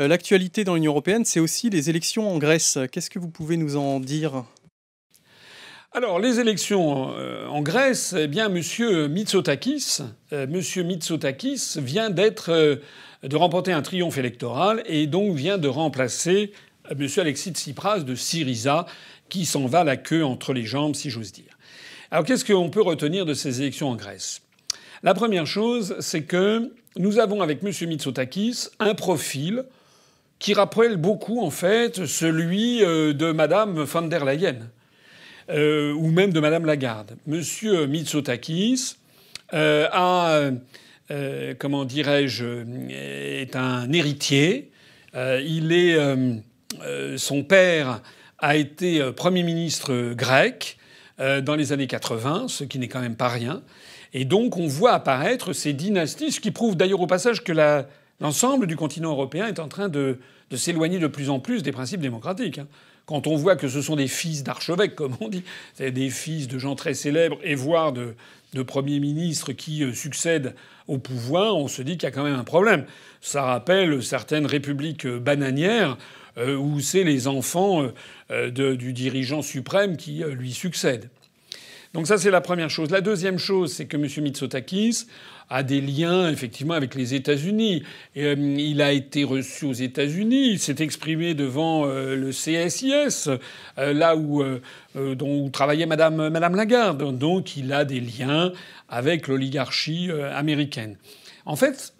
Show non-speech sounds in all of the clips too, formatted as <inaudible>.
Euh, l'actualité dans l'Union européenne, c'est aussi les élections en Grèce. Qu'est-ce que vous pouvez nous en dire? Alors, les élections euh, en Grèce, eh bien, Monsieur Mitsotakis, euh, Monsieur Mitsotakis vient de remporter un triomphe électoral et donc vient de remplacer Monsieur Alexis Tsipras de Syriza, qui s'en va la queue entre les jambes, si j'ose dire. Alors, qu'est-ce qu'on peut retenir de ces élections en Grèce? La première chose, c'est que nous avons avec Monsieur Mitsotakis un profil qui rappelle beaucoup en fait celui euh, de Madame van der Leyen euh, ou même de Madame Lagarde. Monsieur Mitsotakis euh, a, comment dirais-je, est un héritier. il est, son père a été premier ministre grec dans les années 80, ce qui n'est quand même pas rien. Et donc on voit apparaître ces dynasties, ce qui prouve d'ailleurs au passage que la, L'ensemble du continent européen est en train de, s'éloigner de plus en plus des principes démocratiques. Hein. Quand on voit que ce sont des fils d'archevêques, <laughs> comme on dit, des fils de gens très célèbres et voire de, premiers ministres qui euh, succèdent au pouvoir, on se dit qu'il y a quand même un problème. Ça rappelle certaines républiques euh, bananières euh, où c'est les enfants du dirigeant suprême qui lui succèdent. Donc ça, c'est la première chose. La deuxième chose, c'est que M. Mitsotakis a des liens effectivement avec les États-Unis. Euh, il a été reçu aux États-Unis. Il s'est exprimé devant euh, le CSIS, euh, là où, travaillait Madame, Madame Lagarde. Donc il a des liens avec l'oligarchie américaine. En fait,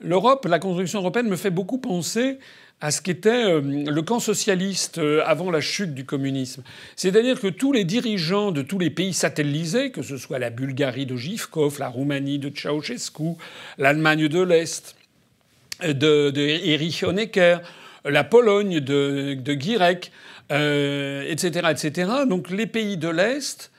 l'Europe, la construction européenne me fait beaucoup penser à ce qu'était euh, le camp socialiste euh, avant la chute du communisme. C'est-à-dire que tous les dirigeants de tous les pays satellisés, que ce soit la Bulgarie de Givkov, la Roumanie de Ceausescu, l'Allemagne de l'Est euh, de, Erich Honecker, la Pologne de, de etc., etc. Donc les pays de l'Est,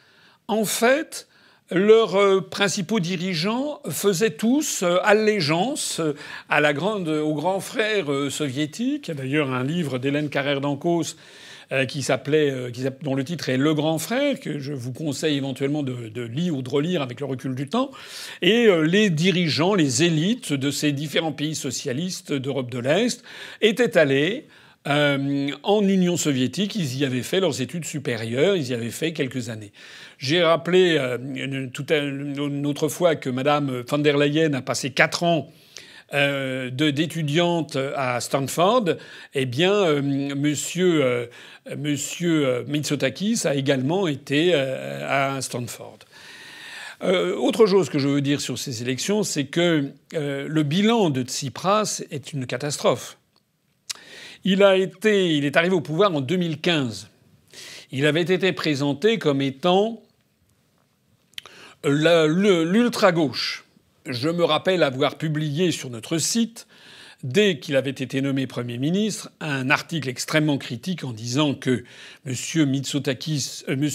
en fait, leurs euh, principaux dirigeants faisaient tous euh, allégeance euh, à la grande, au grand frère soviétique. Il y a d'ailleurs un livre d'Hélène Carrère d'Ancos qui s'appelait, dont le titre est Le Grand Frère, que je vous conseille éventuellement de, lire ou de relire avec le recul du temps. Et les dirigeants, les élites de ces différents pays socialistes d'Europe de l'Est étaient allés euh, en Union soviétique, ils y avaient fait leurs études supérieures, ils y avaient fait quelques années. J'ai rappelé euh, une, autre fois que Madame van der Leyen a passé quatre ans euh, d'étudiante à Stanford, eh bien, euh, monsieur, monsieur Mitsotakis a également été à Stanford. autre chose que je veux dire sur ces élections, c'est que le bilan de Tsipras est une catastrophe. Il a été, il est arrivé au pouvoir en 2015. Il avait été présenté comme étant l'ultra-gauche. Je me rappelle avoir publié sur notre site, dès qu'il avait été nommé Premier ministre, un article extrêmement critique en disant que M. Mitsotakis, euh, M.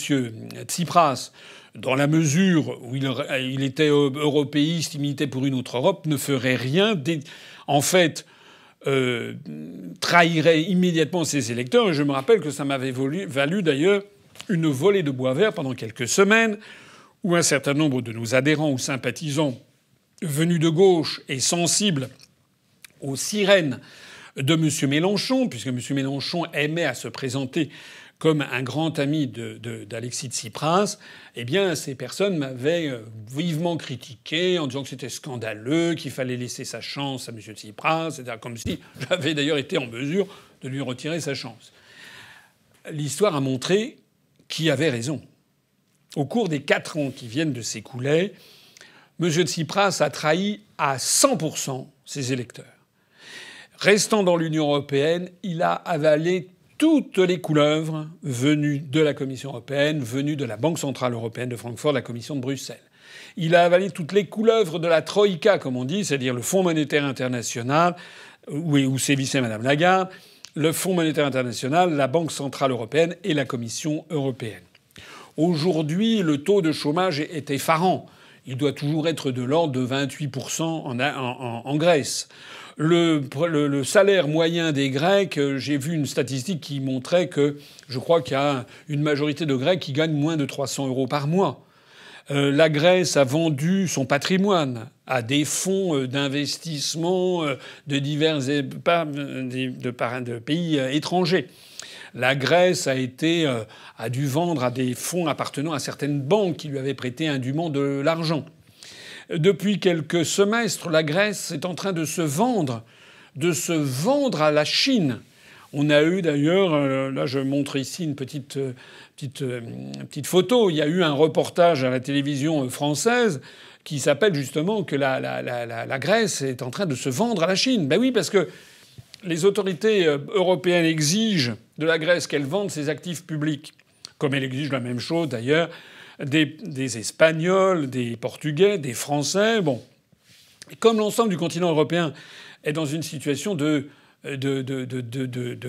Tsipras, dans la mesure où il, était européiste, il militait pour une autre Europe, ne ferait rien. En fait, euh, trahirait immédiatement ses électeurs. Je me rappelle que ça m'avait valu d'ailleurs une volée de bois vert pendant quelques semaines, où un certain nombre de nos adhérents ou sympathisants venus de gauche et sensibles aux sirènes de M. Mélenchon, puisque M. Mélenchon aimait à se présenter comme un grand ami d'Alexis de, Tsipras, eh bien, ces personnes m'avaient euh, vivement critiqué en disant que c'était scandaleux, qu'il fallait laisser sa chance à M. Tsipras, c'est-à-dire comme si <laughs> j'avais d'ailleurs été en mesure de lui retirer sa chance. L'histoire a montré qui avait raison. Au cours des quatre ans qui viennent de s'écouler, M. Tsipras a trahi à 100% ses électeurs. Restant dans l'Union européenne, il a avalé toutes les couleuvres venues de la Commission européenne, venues de la Banque centrale européenne de Francfort, de la Commission de Bruxelles. Il a avalé toutes les couleuvres de la Troïka, comme on dit, c'est-à-dire le Fonds monétaire international, où, sévissait Mme Lagarde, le Fonds monétaire international, la Banque centrale européenne et la Commission européenne. Aujourd'hui, le taux de chômage est effarant. Il doit toujours être de l'ordre de 28% en, en, en Grèce. Le, salaire moyen des Grecs, euh, j'ai vu une statistique qui montrait que je crois qu'il y a une majorité de Grecs qui gagnent moins de 300 euros par mois. la Grèce a vendu son patrimoine à des fonds d'investissement de divers de pays étrangers. La Grèce a été a dû vendre à des fonds appartenant à certaines banques qui lui avaient prêté indûment de l'argent. Depuis quelques semestres, la Grèce est en train de se vendre, de se vendre à la Chine. On a eu d'ailleurs, euh, là je montre ici une petite, euh, petite, euh, petite photo, il y a eu un reportage à la télévision française qui s'appelle justement que la, la, la, la, Grèce est en train de se vendre à la Chine. Ben oui, parce que les autorités européennes exigent de la Grèce qu'elle vende ses actifs publics, comme elle exige la même chose d'ailleurs des, Espagnols, des Portugais, des Français. Bon. comme l'ensemble du continent européen est dans une situation de,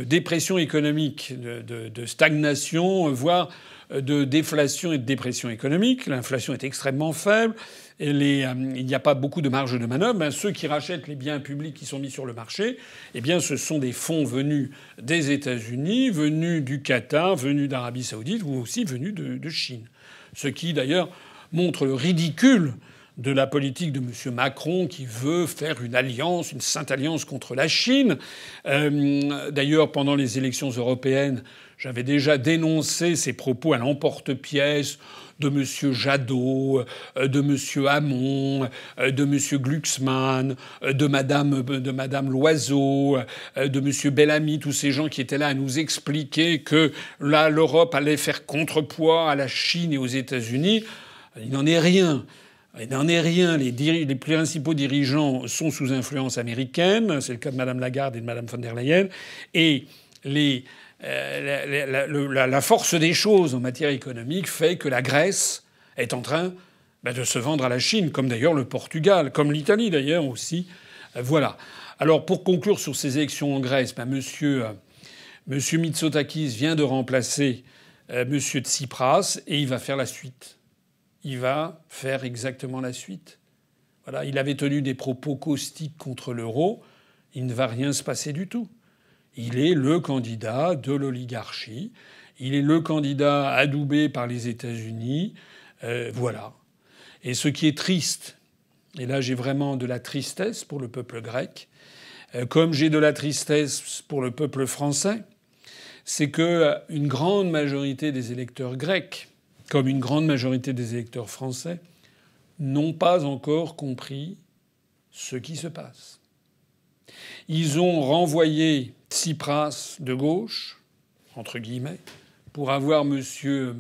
dépression économique, de, stagnation, voire de déflation et de dépression économique. L'inflation est extrêmement faible. Et euh, il n'y a pas beaucoup de marge de manœuvre. Ben, ceux qui rachètent les biens publics qui sont mis sur le marché, eh bien, ce sont des fonds venus des États-Unis, venus du Qatar, venus d'Arabie Saoudite ou aussi venus de Chine. Ce qui d'ailleurs montre le ridicule de la politique de M. Macron qui veut faire une alliance, une sainte alliance contre la Chine. Euh, d'ailleurs, pendant les élections européennes, j'avais déjà dénoncé ces propos à l'emporte-pièce de M. Jadot, euh, de M. Hamon, euh, de M. Glucksmann, de Mme, de Madame Loiseau, de M. Bellamy, tous ces gens qui étaient là à nous expliquer que là, l'Europe allait faire contrepoids à la Chine et aux États-Unis. Il n'en est rien. Il n'en est rien. Les, principaux dirigeants sont sous influence américaine. C'est le cas de Mme Lagarde et de Mme von der Leyen. Et euh, la, force des choses en matière économique fait que la Grèce est en train bah, de se vendre à la Chine, comme d'ailleurs le Portugal, comme l'Italie d'ailleurs aussi. Euh, voilà. Alors pour conclure sur ces élections en Grèce, bah, monsieur, euh, Mitsotakis vient de remplacer monsieur Tsipras et il va faire la suite il va faire exactement la suite. Il avait tenu des propos caustiques contre l'euro, il ne va rien se passer du tout. Il est le candidat de l'oligarchie, il est le candidat adoubé par les États-Unis, euh, voilà. Et ce qui est triste, et là j'ai vraiment de la tristesse pour le peuple grec, euh, comme j'ai de la tristesse pour le peuple français, c'est que une grande majorité des électeurs grecs comme une grande majorité des électeurs français, n'ont pas encore compris ce qui se passe. Ils ont renvoyé Tsipras de gauche, entre guillemets, pour avoir M.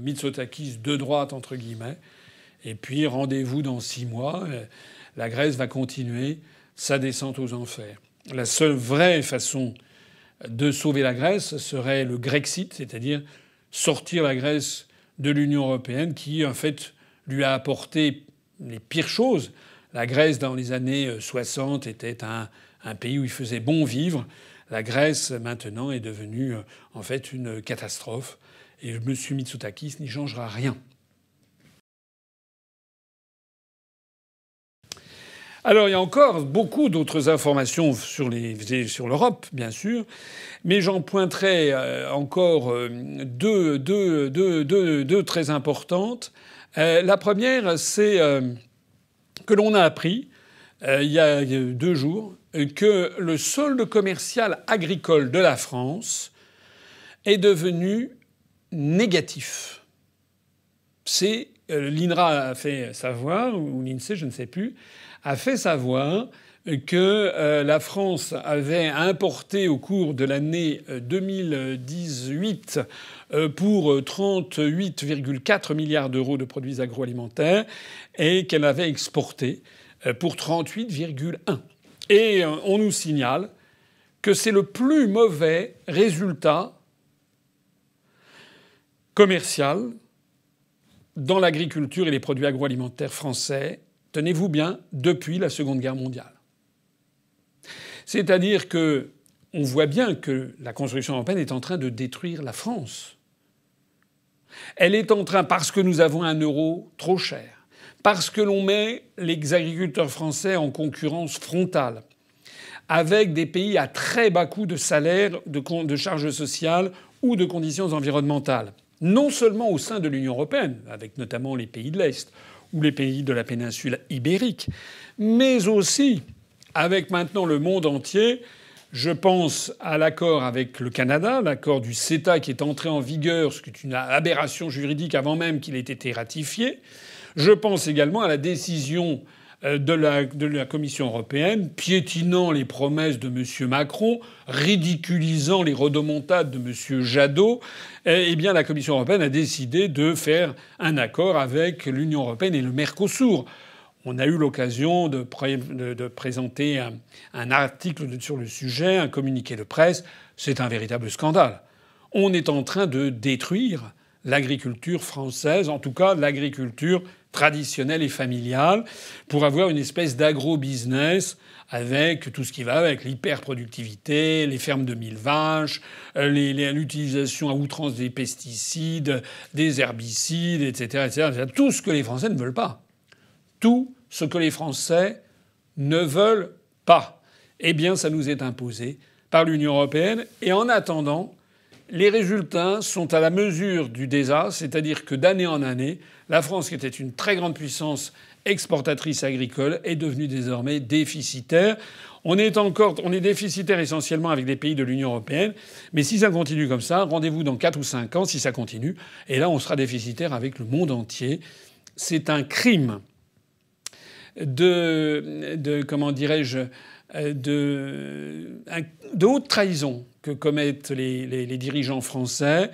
Mitsotakis de droite, entre guillemets, et puis rendez-vous dans six mois. La Grèce va continuer sa descente aux enfers. La seule vraie façon de sauver la Grèce serait le Grexit, c'est-à-dire sortir la Grèce de l'Union européenne qui, en fait, lui a apporté les pires choses. La Grèce, dans les années 60, était un, pays où il faisait bon vivre. La Grèce, maintenant, est devenue, en fait, une catastrophe. Et M. Mitsotakis n'y changera rien. Alors il y a encore beaucoup d'autres informations sur l'Europe, bien sûr, mais j'en pointerai euh, encore euh, deux, très importantes. Euh, la première, c'est que l'on a appris il y a deux jours que le solde commercial agricole de la France est devenu négatif. C'est l'INRA a fait savoir, ou l'INSEE, je ne sais plus, a fait savoir que euh, la France avait importé au cours de l'année 2018 euh, euh, pour 38,4 milliards d'euros de produits agroalimentaires et qu'elle avait exporté pour 38,1. Et on nous signale que c'est le plus mauvais résultat commercial dans l'agriculture et les produits agroalimentaires français tenez-vous bien, depuis la Seconde Guerre mondiale. C'est-à-dire que on voit bien que la construction européenne est en train de détruire la France. Elle est en train, parce que nous avons un euro trop cher, parce que l'on met les agriculteurs français en concurrence frontale avec des pays à très bas coût de salaire, de, de charges sociales ou de conditions environnementales, non seulement au sein de l'Union européenne, avec notamment les pays de l'Est, ou les pays de la péninsule ibérique, mais aussi avec maintenant le monde entier. Je pense à l'accord avec le Canada, l'accord du CETA qui est entré en vigueur, ce qui est une aberration juridique avant même qu'il ait été ratifié. Je pense également à la décision de la, de la, Commission européenne, piétinant les promesses de M. Macron, ridiculisant les rodomontades de M. Jadot, eh, eh bien la Commission européenne a décidé de faire un accord avec l'Union européenne et le Mercosur. On a eu l'occasion de, présenter un, article sur le sujet, un communiqué de presse. C'est un véritable scandale. On est en train de détruire l'agriculture française, en tout cas l'agriculture traditionnelle et familiale, pour avoir une espèce d'agro-business avec tout ce qui va avec l'hyperproductivité, les fermes de mille vaches, euh, l'utilisation à outrance des pesticides, des herbicides, etc., etc. Tout ce que les Français ne veulent pas tout ce que les Français ne veulent pas. Eh bien, ça nous est imposé par l'Union européenne. Et en attendant, les résultats sont à la mesure du désastre, c'est-à-dire que d'année en année, la France, qui était une très grande puissance exportatrice agricole, est devenue désormais déficitaire. On est déficitaire essentiellement avec des pays de l'Union européenne, mais si ça continue comme ça, rendez-vous dans 4 ou 5 ans si ça continue, et là on sera déficitaire avec le monde entier. C'est un crime de, comment dirais-je, euh, de, haute trahison que commettent les, dirigeants français.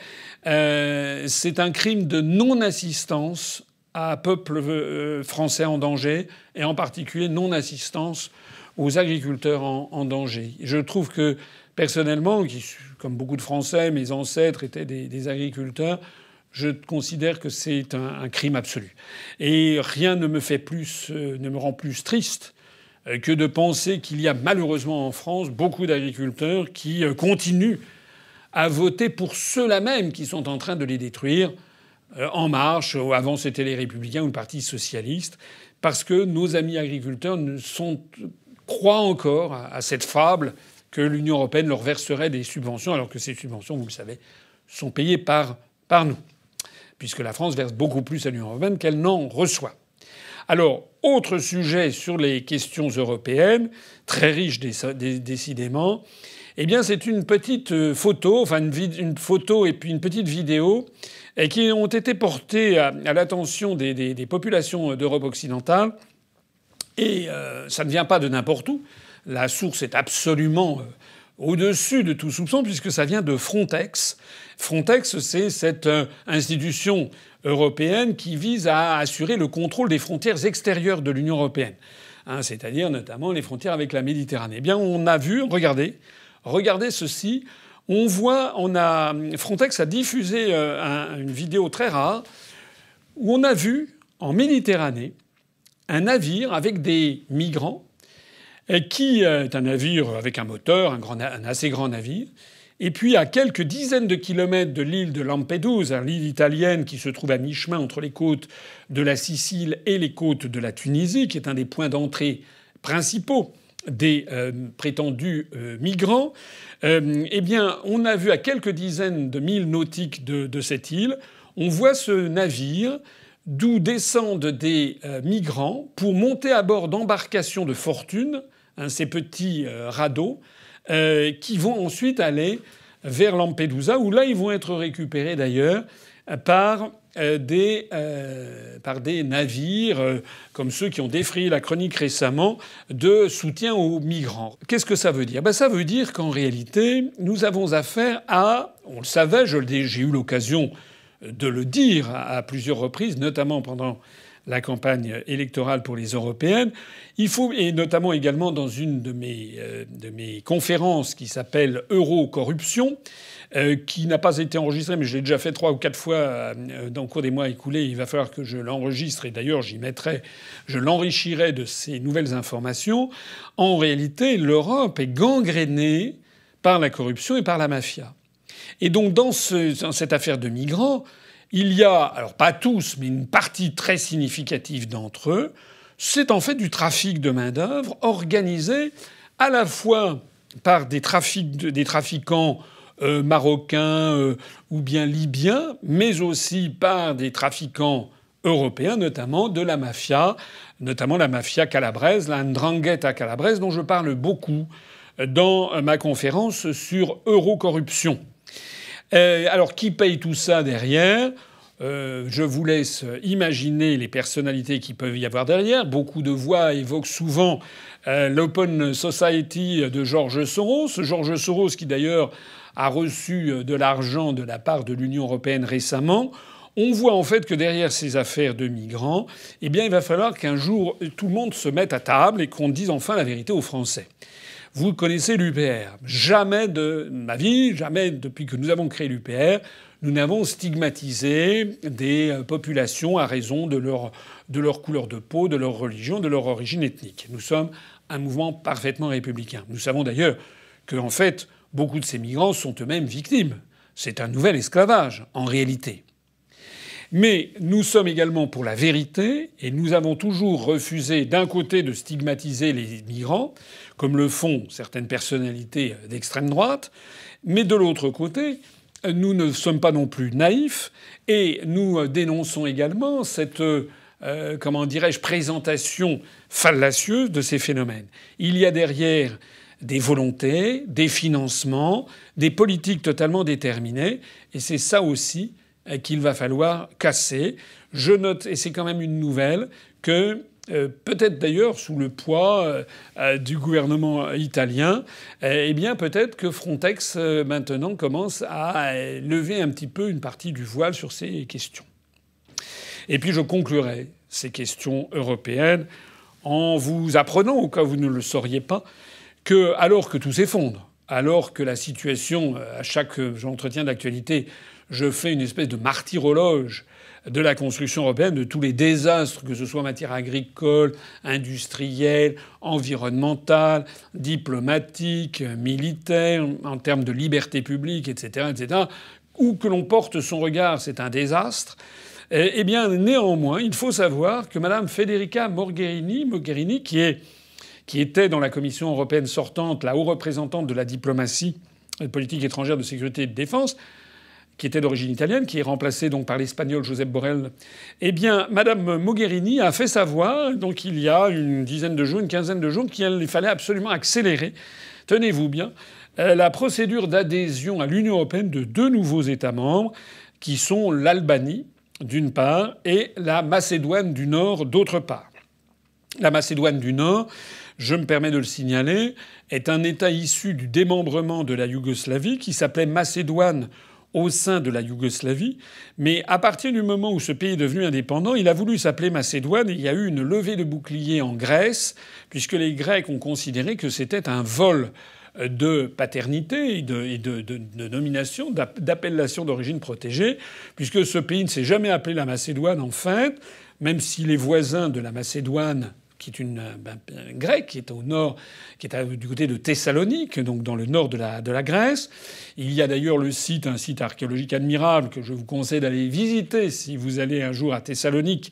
Euh, c'est un crime de non-assistance à un peuple euh, français en danger, et en particulier non-assistance aux agriculteurs en, danger. Je trouve que, personnellement, qui, comme beaucoup de Français, mes ancêtres étaient des, agriculteurs, je considère que c'est un, crime absolu. Et rien ne me fait plus, euh, ne me rend plus triste que de penser qu'il y a malheureusement en France beaucoup d'agriculteurs qui euh, continuent à voter pour ceux-là même qui sont en train de les détruire. En marche, avant c'était les républicains ou le Parti socialiste, parce que nos amis agriculteurs croient encore à cette fable que l'Union européenne leur verserait des subventions, alors que ces subventions, vous le savez, sont payées par, par nous puisque la France verse beaucoup plus à l'Union européenne qu'elle n'en reçoit. Alors, autre sujet sur les questions européennes, très riche décidément, eh bien c'est une petite euh, photo, enfin une, photo et puis une petite vidéo qui ont été portées à, l'attention des, populations d'Europe occidentale. Et euh, ça ne vient pas de n'importe où. La source est absolument euh, au-dessus de tout soupçon puisque ça vient de Frontex. Frontex, c'est cette euh, institution européenne qui vise à assurer le contrôle des frontières extérieures de l'Union européenne, hein, c'est-à-dire notamment les frontières avec la Méditerranée. Eh bien, on a vu, regardez, regardez ceci. On voit, on a Frontex a diffusé euh, une vidéo très rare où on a vu en Méditerranée un navire avec des migrants qui est un navire avec un moteur, un assez grand navire. Et puis, à quelques dizaines de kilomètres de l'île de Lampedusa, l'île italienne qui se trouve à mi-chemin entre les côtes de la Sicile et les côtes de la Tunisie, qui est un des points d'entrée principaux des euh, prétendus euh, migrants, euh, eh bien, on a vu à quelques dizaines de milles nautiques de, cette île, on voit ce navire d'où descendent des migrants pour monter à bord d'embarcations de fortune ces petits radeaux, euh, qui vont ensuite aller vers Lampedusa, où là ils vont être récupérés d'ailleurs par euh, des, par des navires comme ceux qui ont défrayé la chronique récemment de soutien aux migrants. Qu'est-ce que ça veut dire? Ben, Ça veut dire qu'en réalité, nous avons affaire à, on le savait, j'ai eu l'occasion de le dire à plusieurs reprises, notamment pendant la campagne électorale pour les européennes. Il faut, et notamment également dans une de mes, euh, de mes conférences qui s'appelle Euro-corruption, euh, qui n'a pas été enregistrée, mais je l'ai déjà fait trois ou quatre fois euh, dans le cours des mois écoulés. Il va falloir que je l'enregistre et d'ailleurs j'y mettrai, je l'enrichirai de ces nouvelles informations. En réalité, l'Europe est gangrénée par la corruption et par la mafia. Et donc dans, ce, dans cette affaire de migrants, il y a, alors pas tous, mais une partie très significative d'entre eux, c'est en fait du trafic de main-d'œuvre organisé à la fois par des, trafiquants euh, marocains euh, ou bien libyens, mais aussi par des trafiquants européens, notamment de la mafia, notamment la mafia calabraise, la ndrangheta calabraise, dont je parle beaucoup dans ma conférence sur Eurocorruption. Euh, alors, qui paye tout ça derrière? Euh, je vous laisse imaginer les personnalités qui peuvent y avoir derrière. Beaucoup de voix évoquent souvent euh, l'Open Society de George Soros. George Soros qui d'ailleurs a reçu de l'argent de la part de l'Union européenne récemment. On voit en fait que derrière ces affaires de migrants, eh bien, il va falloir qu'un jour tout le monde se mette à table et qu'on dise enfin la vérité aux Français. Vous connaissez l'UPR. Jamais de ma vie, jamais depuis que nous avons créé l'UPR, nous n'avons stigmatisé des euh, populations à raison de leur, couleur de peau, de leur religion, de leur origine ethnique. Nous sommes un mouvement parfaitement républicain. Nous savons d'ailleurs que, en fait, beaucoup de ces migrants sont eux-mêmes victimes. C'est un nouvel esclavage, en réalité. Mais nous sommes également pour la vérité et nous avons toujours refusé d'un côté de stigmatiser les migrants, comme le font certaines personnalités d'extrême droite, mais de l'autre côté, nous ne sommes pas non plus naïfs et nous dénonçons également cette euh, comment dirais-je présentation fallacieuse de ces phénomènes. Il y a derrière des volontés, des financements, des politiques totalement déterminées, et c'est ça aussi euh, qu'il va falloir casser. Je note, et c'est quand même une nouvelle, que euh, peut-être d'ailleurs sous le poids euh, du gouvernement italien, eh bien peut-être que Frontex maintenant commence à lever un petit peu une partie du voile sur ces questions. Et puis je conclurai ces questions européennes en vous apprenant, au cas où vous ne le sauriez pas, que alors que tout s'effondre, alors que la situation à chaque entretien d'actualité je fais une espèce de martyrologe de la construction européenne, de tous les désastres, que ce soit en matière agricole, industrielle, environnementale, diplomatique, militaire, en termes de liberté publique, etc., etc. Où que l'on porte son regard, c'est un désastre. Eh bien, néanmoins, il faut savoir que Mme Federica Mogherini, Mogherini qui, est, qui était dans la Commission européenne sortante la haut représentante de la diplomatie de politique étrangère de sécurité et de défense, qui était d'origine italienne, qui est remplacée donc par l'espagnol Josep Borrell, eh bien, Madame Mogherini a fait savoir, donc il y a une dizaine de jours, une quinzaine de jours, qu'il fallait absolument accélérer, tenez-vous bien, euh, la procédure d'adhésion à l'Union européenne de deux nouveaux États membres, qui sont l'Albanie, d'une part, et la Macédoine du Nord, d'autre part. La Macédoine du Nord, je me permets de le signaler, est un État issu du démembrement de la Yougoslavie qui s'appelait Macédoine au sein de la Yougoslavie, mais à partir du moment où ce pays est devenu indépendant, il a voulu s'appeler Macédoine. Et il y a eu une levée de bouclier en Grèce, puisque les Grecs ont considéré que c'était un vol de paternité et de, nomination, d'appellation d'origine protégée, puisque ce pays ne s'est jamais appelé la Macédoine en fait, même si les voisins de la Macédoine qui est une ben, grecque, qui est au nord, qui est du côté de Thessalonique, donc dans le nord de la, Grèce. Il y a d'ailleurs le site, un site archéologique admirable que je vous conseille d'aller visiter si vous allez un jour à Thessalonique,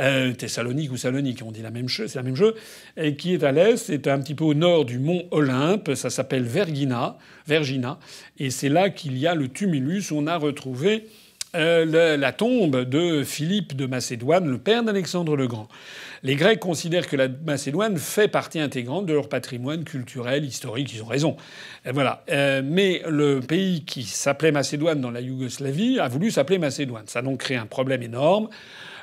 euh, Thessalonique ou Salonique, on dit la même chose, c'est la même chose, et qui est à l'est, c'est un petit peu au nord du mont Olympe, ça s'appelle Vergina, Vergina, et c'est là qu'il y a le tumulus on a retrouvé euh, la tombe de Philippe de Macédoine, le père d'Alexandre le Grand. Les Grecs considèrent que la Macédoine fait partie intégrante de leur patrimoine culturel, historique. Ils ont raison. voilà. Euh, mais le pays qui s'appelait Macédoine dans la Yougoslavie a voulu s'appeler Macédoine. Ça a donc créé un problème énorme.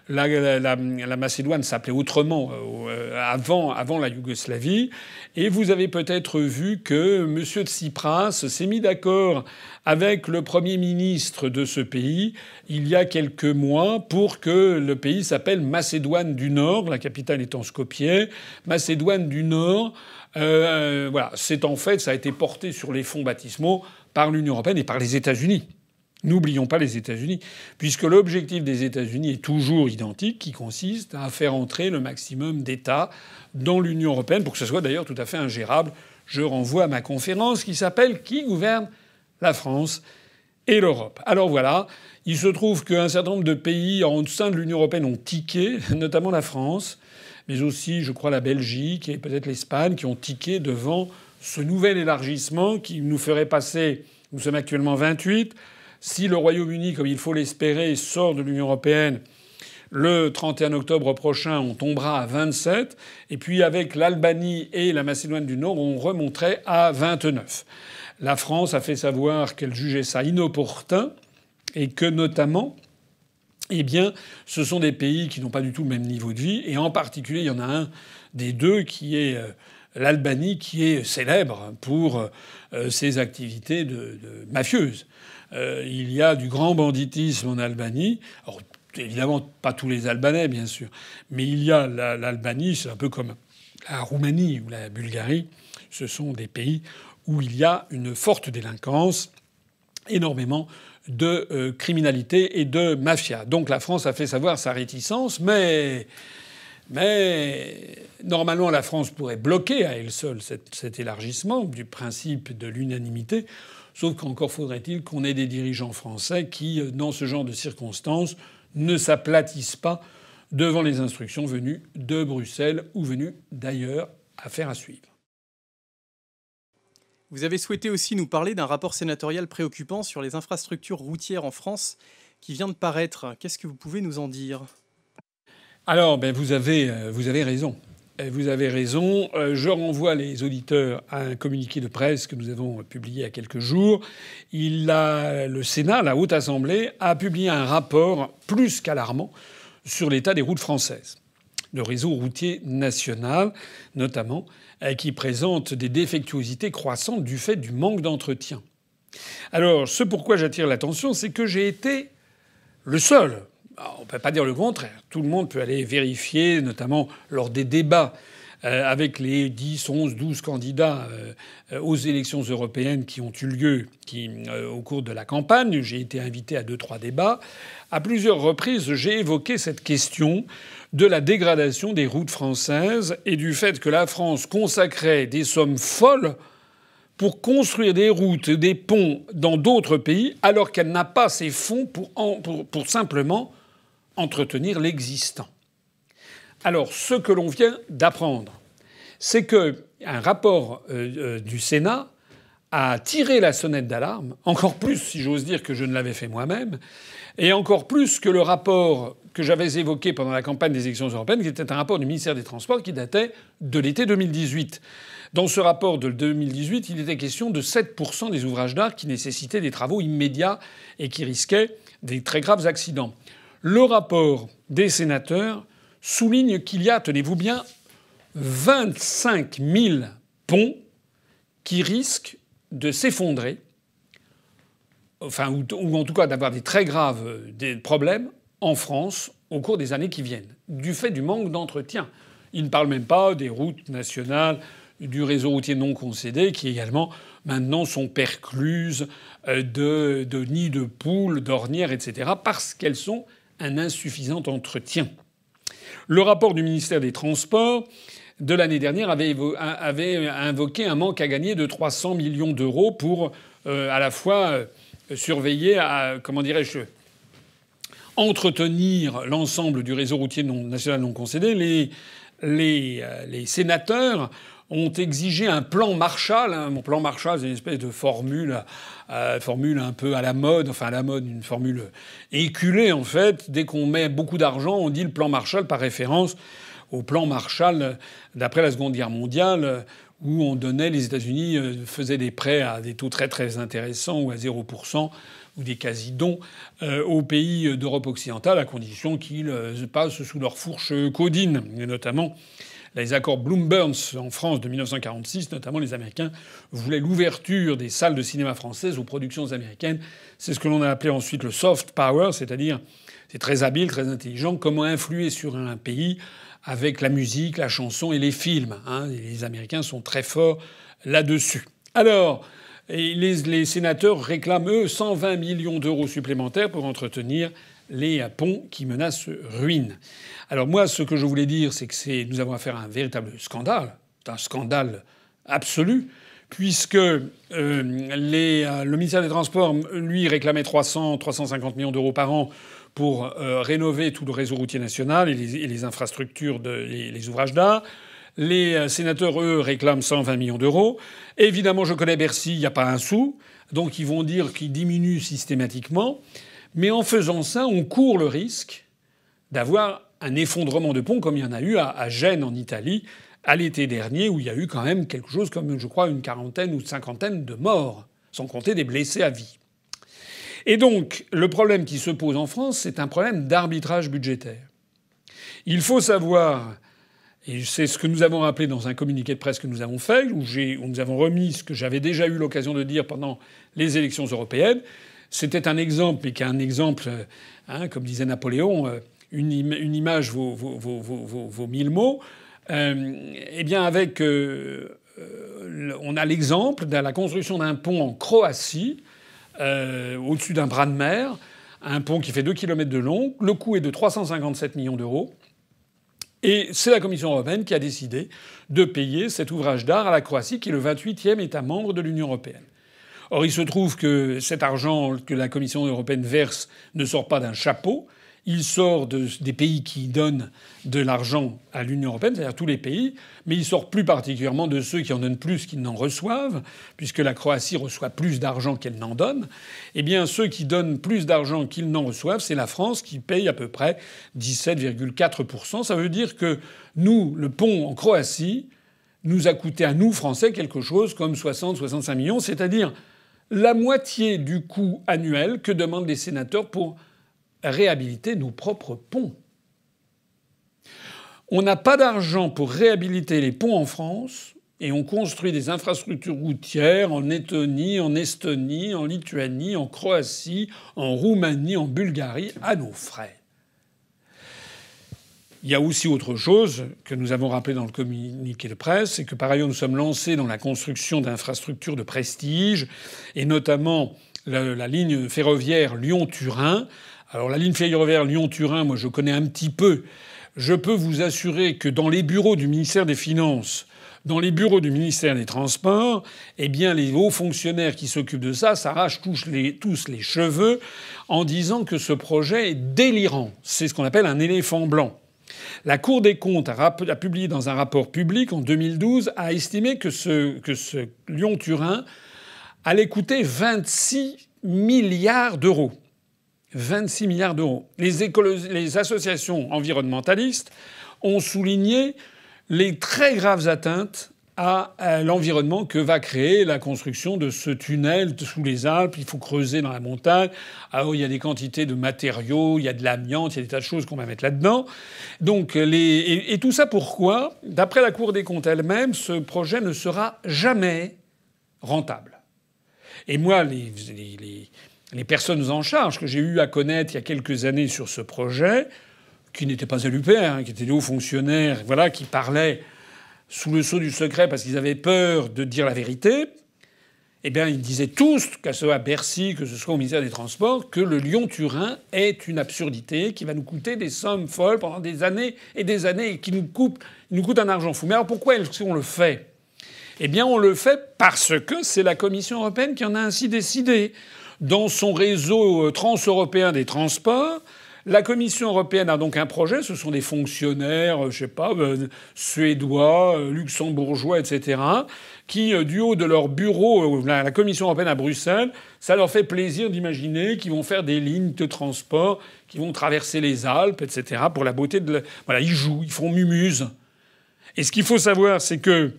La, Macédoine s'appelait autrement euh, avant, avant la Yougoslavie. Et vous avez peut-être vu que M. Tsipras s'est mis d'accord avec le Premier ministre de ce pays il y a quelques mois pour que le pays s'appelle Macédoine du Nord, la capitale étant Skopje. Macédoine du Nord, euh, voilà, c'est en fait, ça a été porté sur les fonds baptismaux par l'Union européenne et par les États-Unis. N'oublions pas les États-Unis, puisque l'objectif des États-Unis est toujours identique, qui consiste à faire entrer le maximum d'États dans l'Union européenne, pour que ce soit d'ailleurs tout à fait ingérable. Je renvoie à ma conférence qui s'appelle Qui gouverne la France et l'Europe? Alors voilà, il se trouve qu'un certain nombre de pays en sein de l'Union européenne ont tiqué, <laughs> notamment la France, mais aussi, je crois, la Belgique et peut-être l'Espagne, qui ont tiqué devant ce nouvel élargissement qui nous ferait passer, nous sommes actuellement 28, si le Royaume-Uni, comme il faut l'espérer, sort de l'Union européenne, Le 31 octobre prochain, on tombera à 27. Et puis avec l'Albanie et la Macédoine du Nord, on remonterait à 29. La France a fait savoir qu'elle jugeait ça inopportun et que notamment, eh bien, ce sont des pays qui n'ont pas du tout le même niveau de vie. Et en particulier, il y en a un des deux qui est euh, l'Albanie, qui est célèbre pour euh, ses activités de, mafieuses. Euh, il y a du grand banditisme en Albanie. Alors, évidemment, pas tous les Albanais, bien sûr, mais il y a l'Albanie, c'est un peu comme la Roumanie ou la Bulgarie. Ce sont des pays où il y a une forte délinquance, énormément de euh, criminalité et de mafia. Donc la France a fait savoir sa réticence, mais mais normalement, la France pourrait bloquer à elle seule cet, élargissement du principe de l'unanimité. Sauf qu'encore faudrait-il qu'on ait des dirigeants français qui, euh, dans ce genre de circonstances, ne s'aplatissent pas devant les instructions venues de Bruxelles ou venues d'ailleurs, à faire à suivre. Vous avez souhaité aussi nous parler d'un rapport sénatorial préoccupant sur les infrastructures routières en France qui vient de paraître. Qu'est-ce que vous pouvez nous en dire? Alors, ben, vous, avez, euh, vous avez raison. Euh, vous avez raison. Euh, je renvoie les auditeurs à un communiqué de presse que nous avons publié il y a quelques jours. Le Sénat, la Haute Assemblée, a publié un rapport plus qu'alarmant sur l'état des routes françaises. Le réseau routier national, notamment, qui présente des défectuosités croissantes du fait du manque d'entretien. Alors, ce pourquoi j'attire l'attention, c'est que j'ai été le seul ah, on ne peut pas dire le contraire. Tout le monde peut aller vérifier, notamment lors des débats euh, avec les 10, 11, 12 candidats euh, aux élections européennes qui ont eu lieu qui, euh, au cours de la campagne. J'ai été invité à deux, trois débats. À plusieurs reprises, j'ai évoqué cette question de la dégradation des routes françaises et du fait que la France consacrait des sommes folles pour construire des routes, des ponts dans d'autres pays, alors qu'elle n'a pas ces fonds pour simplement entretenir l'existant. Alors, ce que l'on vient d'apprendre, c'est qu'un rapport euh, euh, du Sénat a tiré la sonnette d'alarme, encore plus, si j'ose dire, que je ne l'avais fait moi-même, et encore plus que le rapport que j'avais évoqué pendant la campagne des élections européennes, qui était un rapport du ministère des Transports qui datait de l'été 2018. Dans ce rapport de 2018, il était question de 7% des ouvrages d'art qui nécessitaient des travaux immédiats et qui risquaient des très graves accidents. Le rapport des sénateurs souligne qu'il y a, tenez-vous bien, 25 000 ponts qui risquent de s'effondrer, enfin, ou, en tout cas d'avoir des très graves des problèmes en France au cours des années qui viennent, du fait du manque d'entretien. Il ne parle même pas des routes nationales, du réseau routier non concédé, qui également maintenant sont percluses euh, de, de nids de poules, d'ornières, etc., parce qu'elles sont un insuffisant entretien. Le rapport du ministère des Transports de l'année dernière avait, invoqué un manque à gagner de 300 millions d'euros pour euh, à la fois euh, surveiller, comment dirais-je, entretenir l'ensemble du réseau routier national non concédé. Euh, les sénateurs ont exigé un plan Marshall. Hein. Mon plan Marshall, c'est une espèce de formule, euh, formule un peu à la mode, enfin à la mode, une formule éculée en fait. Dès qu'on met beaucoup d'argent, on dit le plan Marshall par référence au plan Marshall d'après la Seconde Guerre mondiale, où on donnait, les États-Unis euh, faisaient des prêts à des taux très très intéressants ou à 0% ou des quasi-dons euh, aux pays d'Europe occidentale à condition qu'ils passent sous leur fourche codine, notamment les accords Bloom-Burns en France de 1946, notamment les Américains voulaient l'ouverture des salles de cinéma françaises aux productions américaines. C'est ce que l'on a appelé ensuite le soft power, c'est-à-dire c'est très habile, très intelligent, comment influer sur un pays avec la musique, la chanson et les films. Hein. Les Américains sont très forts là-dessus. Alors, les, sénateurs réclament, eux, 120 millions d'euros supplémentaires pour entretenir les ponts qui menacent ruine. Alors moi, ce que je voulais dire, c'est que nous avons affaire à un véritable scandale, un scandale absolu, puisque euh, euh, le ministère des Transports, lui, réclamait 300, 350 millions d'euros par an pour euh, rénover tout le réseau routier national et les, infrastructures, les, les ouvrages d'art. Les sénateurs, eux, réclament 120 millions d'euros. Évidemment, je connais Bercy, il n'y a pas un sou. Donc ils vont dire qu'ils diminuent systématiquement. Mais en faisant ça, on court le risque d'avoir un effondrement de pont comme il y en a eu à, Gênes en Italie à l'été dernier où il y a eu quand même quelque chose comme, je crois, une quarantaine ou une cinquantaine de morts, sans compter des blessés à vie. Et donc, le problème qui se pose en France, c'est un problème d'arbitrage budgétaire. Il faut savoir, et c'est ce que nous avons rappelé dans un communiqué de presse que nous avons fait, où, où nous avons remis ce que j'avais déjà eu l'occasion de dire pendant les élections européennes. C'était un exemple, et qu'un exemple, hein, comme disait Napoléon, euh, une, image vaut, mille mots. Euh, eh bien, avec, euh, on a l'exemple de la construction d'un pont en Croatie euh, au-dessus d'un bras de mer, un pont qui fait 2 km de long. Le coût est de 357 millions d'euros. Et c'est la Commission européenne qui a décidé de payer cet ouvrage d'art à la Croatie, qui est le 28e État membre de l'Union européenne. Or, il se trouve que cet argent que la Commission européenne verse ne sort pas d'un chapeau, il sort des pays qui donnent de l'argent à l'Union européenne, c'est-à-dire tous les pays, mais il sort plus particulièrement de ceux qui en donnent plus qu'ils n'en reçoivent, puisque la Croatie reçoit plus d'argent qu'elle n'en donne. Eh bien, ceux qui donnent plus d'argent qu'ils n'en reçoivent, c'est la France qui paye à peu près 17,4%. Ça veut dire que nous, le pont en Croatie, nous a coûté à nous, Français, quelque chose comme 60-65 millions, c'est-à-dire la moitié du coût annuel que demandent les sénateurs pour réhabiliter nos propres ponts. On n'a pas d'argent pour réhabiliter les ponts en France et on construit des infrastructures routières en Lettonie, en Estonie, en Lituanie, en Croatie, en Roumanie, en Bulgarie, à nos frais. Il y a aussi autre chose que nous avons rappelé dans le communiqué de presse, c'est que par ailleurs nous sommes lancés dans la construction d'infrastructures de prestige, et notamment la, ligne ferroviaire Lyon-Turin, alors la ligne ferroviaire Lyon-Turin, moi je connais un petit peu. Je peux vous assurer que dans les bureaux du ministère des Finances, dans les bureaux du ministère des Transports, eh bien, les hauts fonctionnaires qui s'occupent de ça s'arrachent les, tous les cheveux en disant que ce projet est délirant. C'est ce qu'on appelle un éléphant blanc. La Cour des comptes a, publié dans un rapport public en 2012 a estimé que ce, Lyon-Turin allait coûter 26 milliards d'euros. 26 milliards d'euros. Les, associations environnementalistes ont souligné les très graves atteintes à l'environnement que va créer la construction de ce tunnel sous les Alpes. Il faut creuser dans la montagne. Alors il y a des quantités de matériaux, il y a de l'amiante, il y a des tas de choses qu'on va mettre là-dedans. Donc et, tout ça pourquoi? D'après la Cour des comptes elle-même, ce projet ne sera jamais rentable. Et moi, les, les, les personnes en charge que j'ai eu à connaître il y a quelques années sur ce projet, qui n'étaient pas à l'UPR, hein, qui étaient des hauts fonctionnaires, voilà, qui parlaient sous le sceau du secret parce qu'ils avaient peur de dire la vérité, eh bien, ils disaient tous, que ce soit à Bercy, que ce soit au ministère des Transports, que le Lyon-Turin est une absurdité qui va nous coûter des sommes folles pendant des années et des années et qui nous coûte, nous coûte un argent fou. Mais alors pourquoi qu'on le fait? Eh bien, on le fait parce que c'est la Commission européenne qui en a ainsi décidé dans son réseau euh, transeuropéen des transports. La Commission européenne a donc un projet. Ce sont des fonctionnaires, euh, je sais pas, euh, suédois, luxembourgeois, etc., qui, du haut de leur bureau, la Commission européenne à Bruxelles, ça leur fait plaisir d'imaginer qu'ils vont faire des lignes de transport, qui vont traverser les Alpes, etc., pour la beauté de. Voilà, ils jouent, ils font mumuse. Et ce qu'il faut savoir, c'est que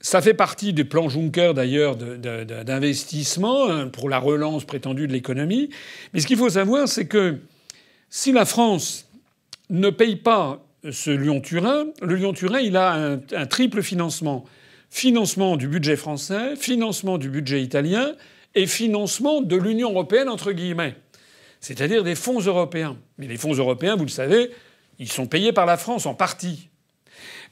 ça fait partie des plans Juncker d'ailleurs d'investissement hein, pour la relance prétendue de l'économie. Mais ce qu'il faut savoir, c'est que si la France ne paye pas ce Lyon-Turin, le Lyon-Turin, il a un, triple financement. Financement du budget français, financement du budget italien et financement de l'Union européenne, entre guillemets. C'est-à-dire des fonds européens. Mais les fonds européens, vous le savez, ils sont payés par la France en partie.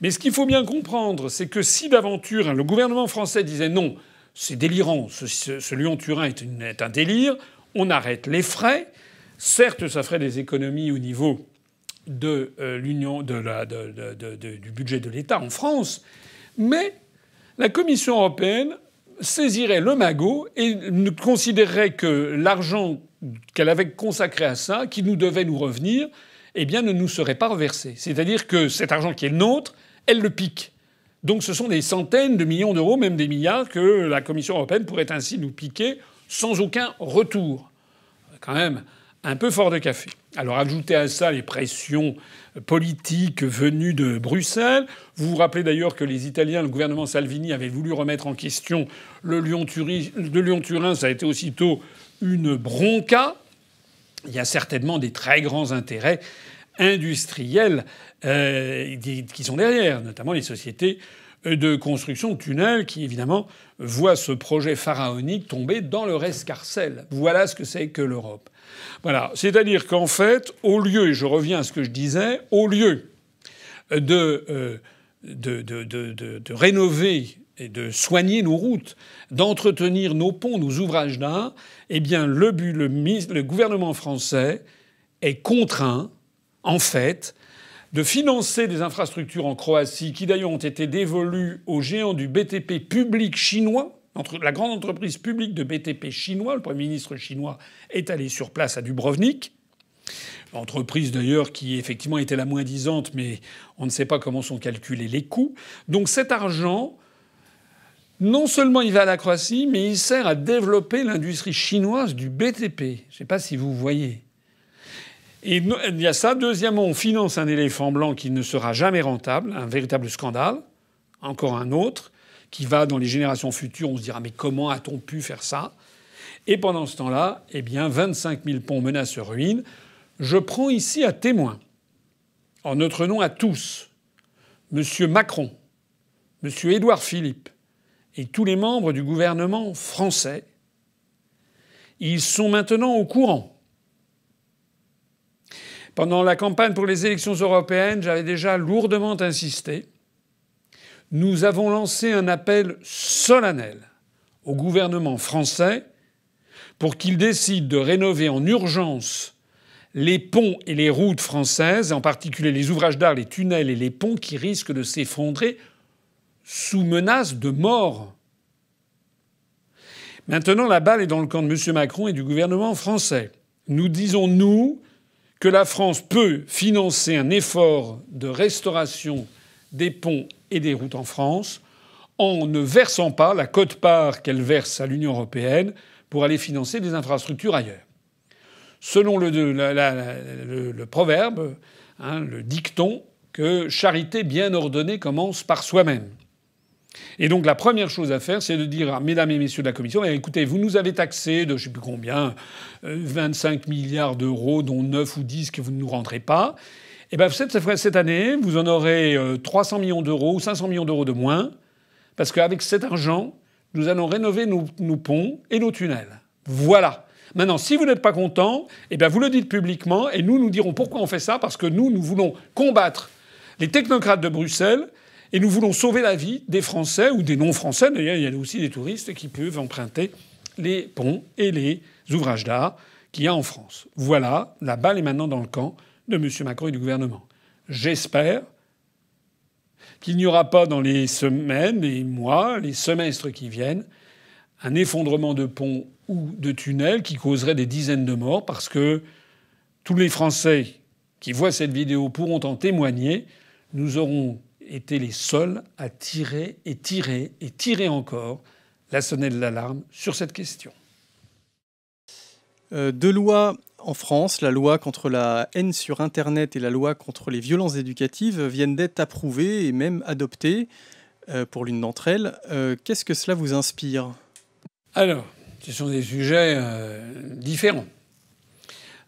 Mais ce qu'il faut bien comprendre, c'est que si d'aventure le gouvernement français disait non, c'est délirant, ce, Lyon-Turin est, un délire, on arrête les frais. Certes, ça ferait des économies au niveau euh, du budget de l'État en France, mais la Commission européenne saisirait le magot et considérerait que l'argent qu'elle avait consacré à ça, qui nous devait nous revenir, eh bien, ne nous serait pas reversé. C'est-à-dire que cet argent qui est le nôtre, elle le pique. Donc ce sont des centaines de millions d'euros, même des milliards, que la Commission européenne pourrait ainsi nous piquer sans aucun retour. Quand même un peu fort de café. Alors ajoutez à ça les pressions politiques venues de Bruxelles. Vous vous rappelez d'ailleurs que les Italiens, le gouvernement Salvini avait voulu remettre en question le Lyon-Turin. Ça a été aussitôt une bronca. Il y a certainement des très grands intérêts industriels euh, qui sont derrière, notamment les sociétés de construction de tunnels qui, évidemment, voient ce projet pharaonique tomber dans leur escarcelle. Voilà ce que c'est que l'Europe. Voilà. C'est-à-dire qu'en fait, au lieu, et je reviens à ce que je disais, au lieu de, euh, de, de, de rénover et de soigner nos routes, d'entretenir nos ponts, nos ouvrages d'art, eh bien, le, le, le gouvernement français est contraint, en fait, de financer des infrastructures en Croatie qui d'ailleurs ont été dévolues aux géants du BTP public chinois. La grande entreprise publique de BTP chinois, le Premier ministre chinois est allé sur place à Dubrovnik. Entreprise d'ailleurs qui effectivement était la moins disante, mais on ne sait pas comment sont calculés les coûts. Donc cet argent, non seulement il va à la Croatie, mais il sert à développer l'industrie chinoise du BTP. Je ne sais pas si vous voyez. Et il y a ça. Deuxièmement, on finance un éléphant blanc qui ne sera jamais rentable, un véritable scandale. Encore un autre qui va dans les générations futures. On se dira mais comment a-t-on pu faire ça? Et pendant ce temps-là, eh bien, 25 000 ponts menacent ruine. Je prends ici à témoin, en notre nom à tous, M. Macron, M. Édouard Philippe et tous les membres du gouvernement français. Ils sont maintenant au courant pendant la campagne pour les élections européennes, j'avais déjà lourdement insisté. Nous avons lancé un appel solennel au gouvernement français pour qu'il décide de rénover en urgence les ponts et les routes françaises, en particulier les ouvrages d'art, les tunnels et les ponts qui risquent de s'effondrer sous menace de mort. Maintenant, la balle est dans le camp de M. Macron et du gouvernement français. Nous disons, nous, que la France peut financer un effort de restauration des ponts et des routes en France en ne versant pas la cote-part qu'elle verse à l'Union européenne pour aller financer des infrastructures ailleurs. Selon le, proverbe, hein, le dicton, que charité bien ordonnée commence par soi-même. Et donc la première chose à faire, c'est de dire, mesdames et messieurs de la Commission, eh, écoutez, vous nous avez taxé de je ne sais plus combien, 25 euh, milliards d'euros, dont 9 ou 10 que vous ne nous rendrez pas. Eh bien cette année, vous en aurez 300 euh, millions d'euros ou 500 millions d'euros de moins, parce qu'avec cet argent, nous allons rénover nos, ponts et nos tunnels. Voilà. Maintenant, si vous n'êtes pas content, eh bien vous le dites publiquement et nous nous dirons pourquoi on fait ça, parce que nous, nous voulons combattre les technocrates de Bruxelles et nous voulons sauver la vie des Français ou des non-Français. D'ailleurs, il y a aussi des touristes qui peuvent emprunter les ponts et les ouvrages d'art qu'il y a en France. Voilà, la balle est maintenant dans le camp de M. Macron et du gouvernement. J'espère qu'il n'y aura pas dans les semaines, les mois, les semestres qui viennent, un effondrement de ponts ou de tunnels qui causerait des dizaines de morts parce que tous les Français qui voient cette vidéo pourront en témoigner. Nous aurons étaient les seuls à tirer et tirer et tirer encore la sonnette d'alarme sur cette question. Euh, deux lois en France, la loi contre la haine sur Internet et la loi contre les violences éducatives, viennent d'être approuvées et même adoptées euh, pour l'une d'entre elles. Euh, qu'est-ce que cela vous inspire? Alors, ce sont des sujets différents.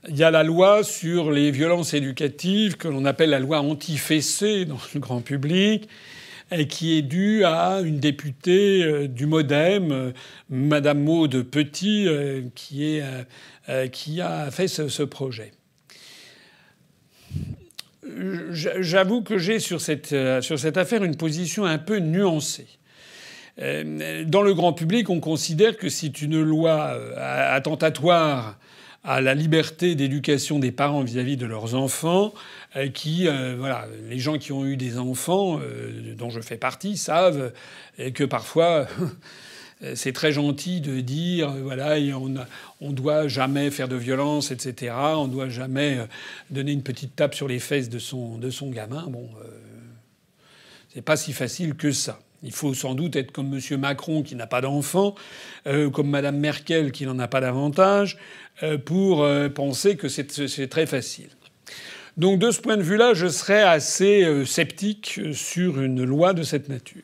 Il y a la loi sur les violences éducatives que l'on appelle la loi anti-fessée dans le grand public qui est due à une députée euh, du MoDem, euh, Madame Maude Petit, euh, qui a fait ce, projet. J'avoue que j'ai sur cette, sur cette affaire une position un peu nuancée. Dans le grand public, on considère que c'est une loi attentatoire à la liberté d'éducation des parents vis-à-vis de leurs enfants, euh, qui, euh, voilà, les gens qui ont eu des enfants, euh, dont je fais partie, savent que parfois. <laughs> c'est très gentil de dire voilà on on doit jamais faire de violence etc on doit jamais donner une petite tape sur les fesses de son de son gamin bon c'est pas si facile que ça Il faut sans doute être comme M. Macron qui n'a pas d'enfant, euh, comme Mme Merkel qui n'en a pas davantage, euh, pour euh, penser que c'est très facile. Donc de ce point de vue-là, je serais assez sceptique sur une loi de cette nature.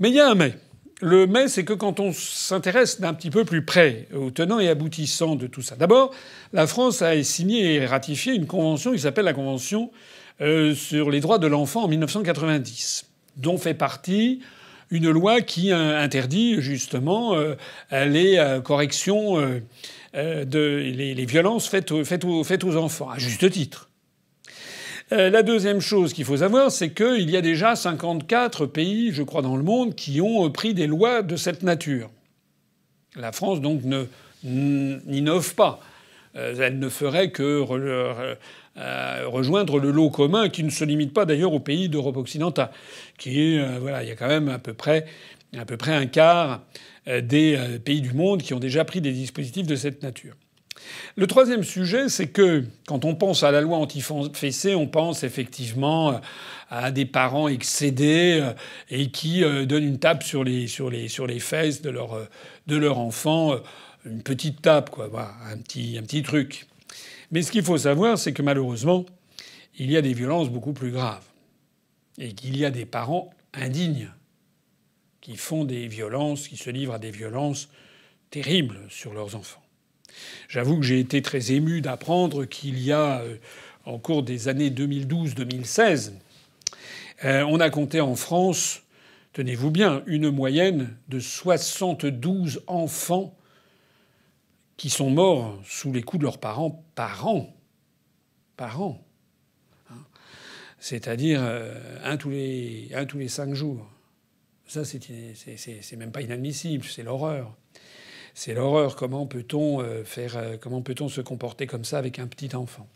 Mais il y a un mais. Le mais, c'est que quand on s'intéresse d'un petit peu plus près aux tenants et aboutissants de tout ça. D'abord, la France a signé et ratifié une convention qui s'appelle la Convention sur les droits de l'enfant en 1990 dont fait partie une loi qui euh, interdit justement euh, les euh, corrections de les, violences faites aux, faites, aux, enfants, à juste titre. La deuxième chose qu'il faut savoir, c'est qu'il y a déjà 54 pays, je crois, dans le monde qui ont pris des lois de cette nature. La France, donc, n'innove pas. Elle ne ferait que rejoindre le lot commun qui ne se limite pas d'ailleurs aux pays d'Europe occidentale, qui euh, voilà, il y a quand même à peu près à peu près un quart euh, des euh, pays du monde qui ont déjà pris des dispositifs de cette nature. Le troisième sujet, c'est que quand on pense à la loi anti-fessée, on pense effectivement à des parents excédés et qui donnent une tape sur les, sur les, sur les fesses de leur, de leur enfant, une petite tape, quoi, un, petit, un petit truc. Mais ce qu'il faut savoir, c'est que malheureusement, il y a des violences beaucoup plus graves. Et qu'il y a des parents indignes qui font des violences, qui se livrent à des violences terribles sur leurs enfants. J'avoue que j'ai été très ému d'apprendre qu'il y a, euh, en cours des années 2012-2016, euh, on a compté en France, tenez-vous bien, une moyenne de 72 enfants qui sont morts sous les coups de leurs parents par an. Par an. Hein. C'est-à-dire euh, un, tous les, un tous les cinq jours. Ça, c'est même pas inadmissible, c'est l'horreur. C'est l'horreur. Comment peut-on euh, faire euh, Comment peut-on se comporter comme ça avec un petit enfant?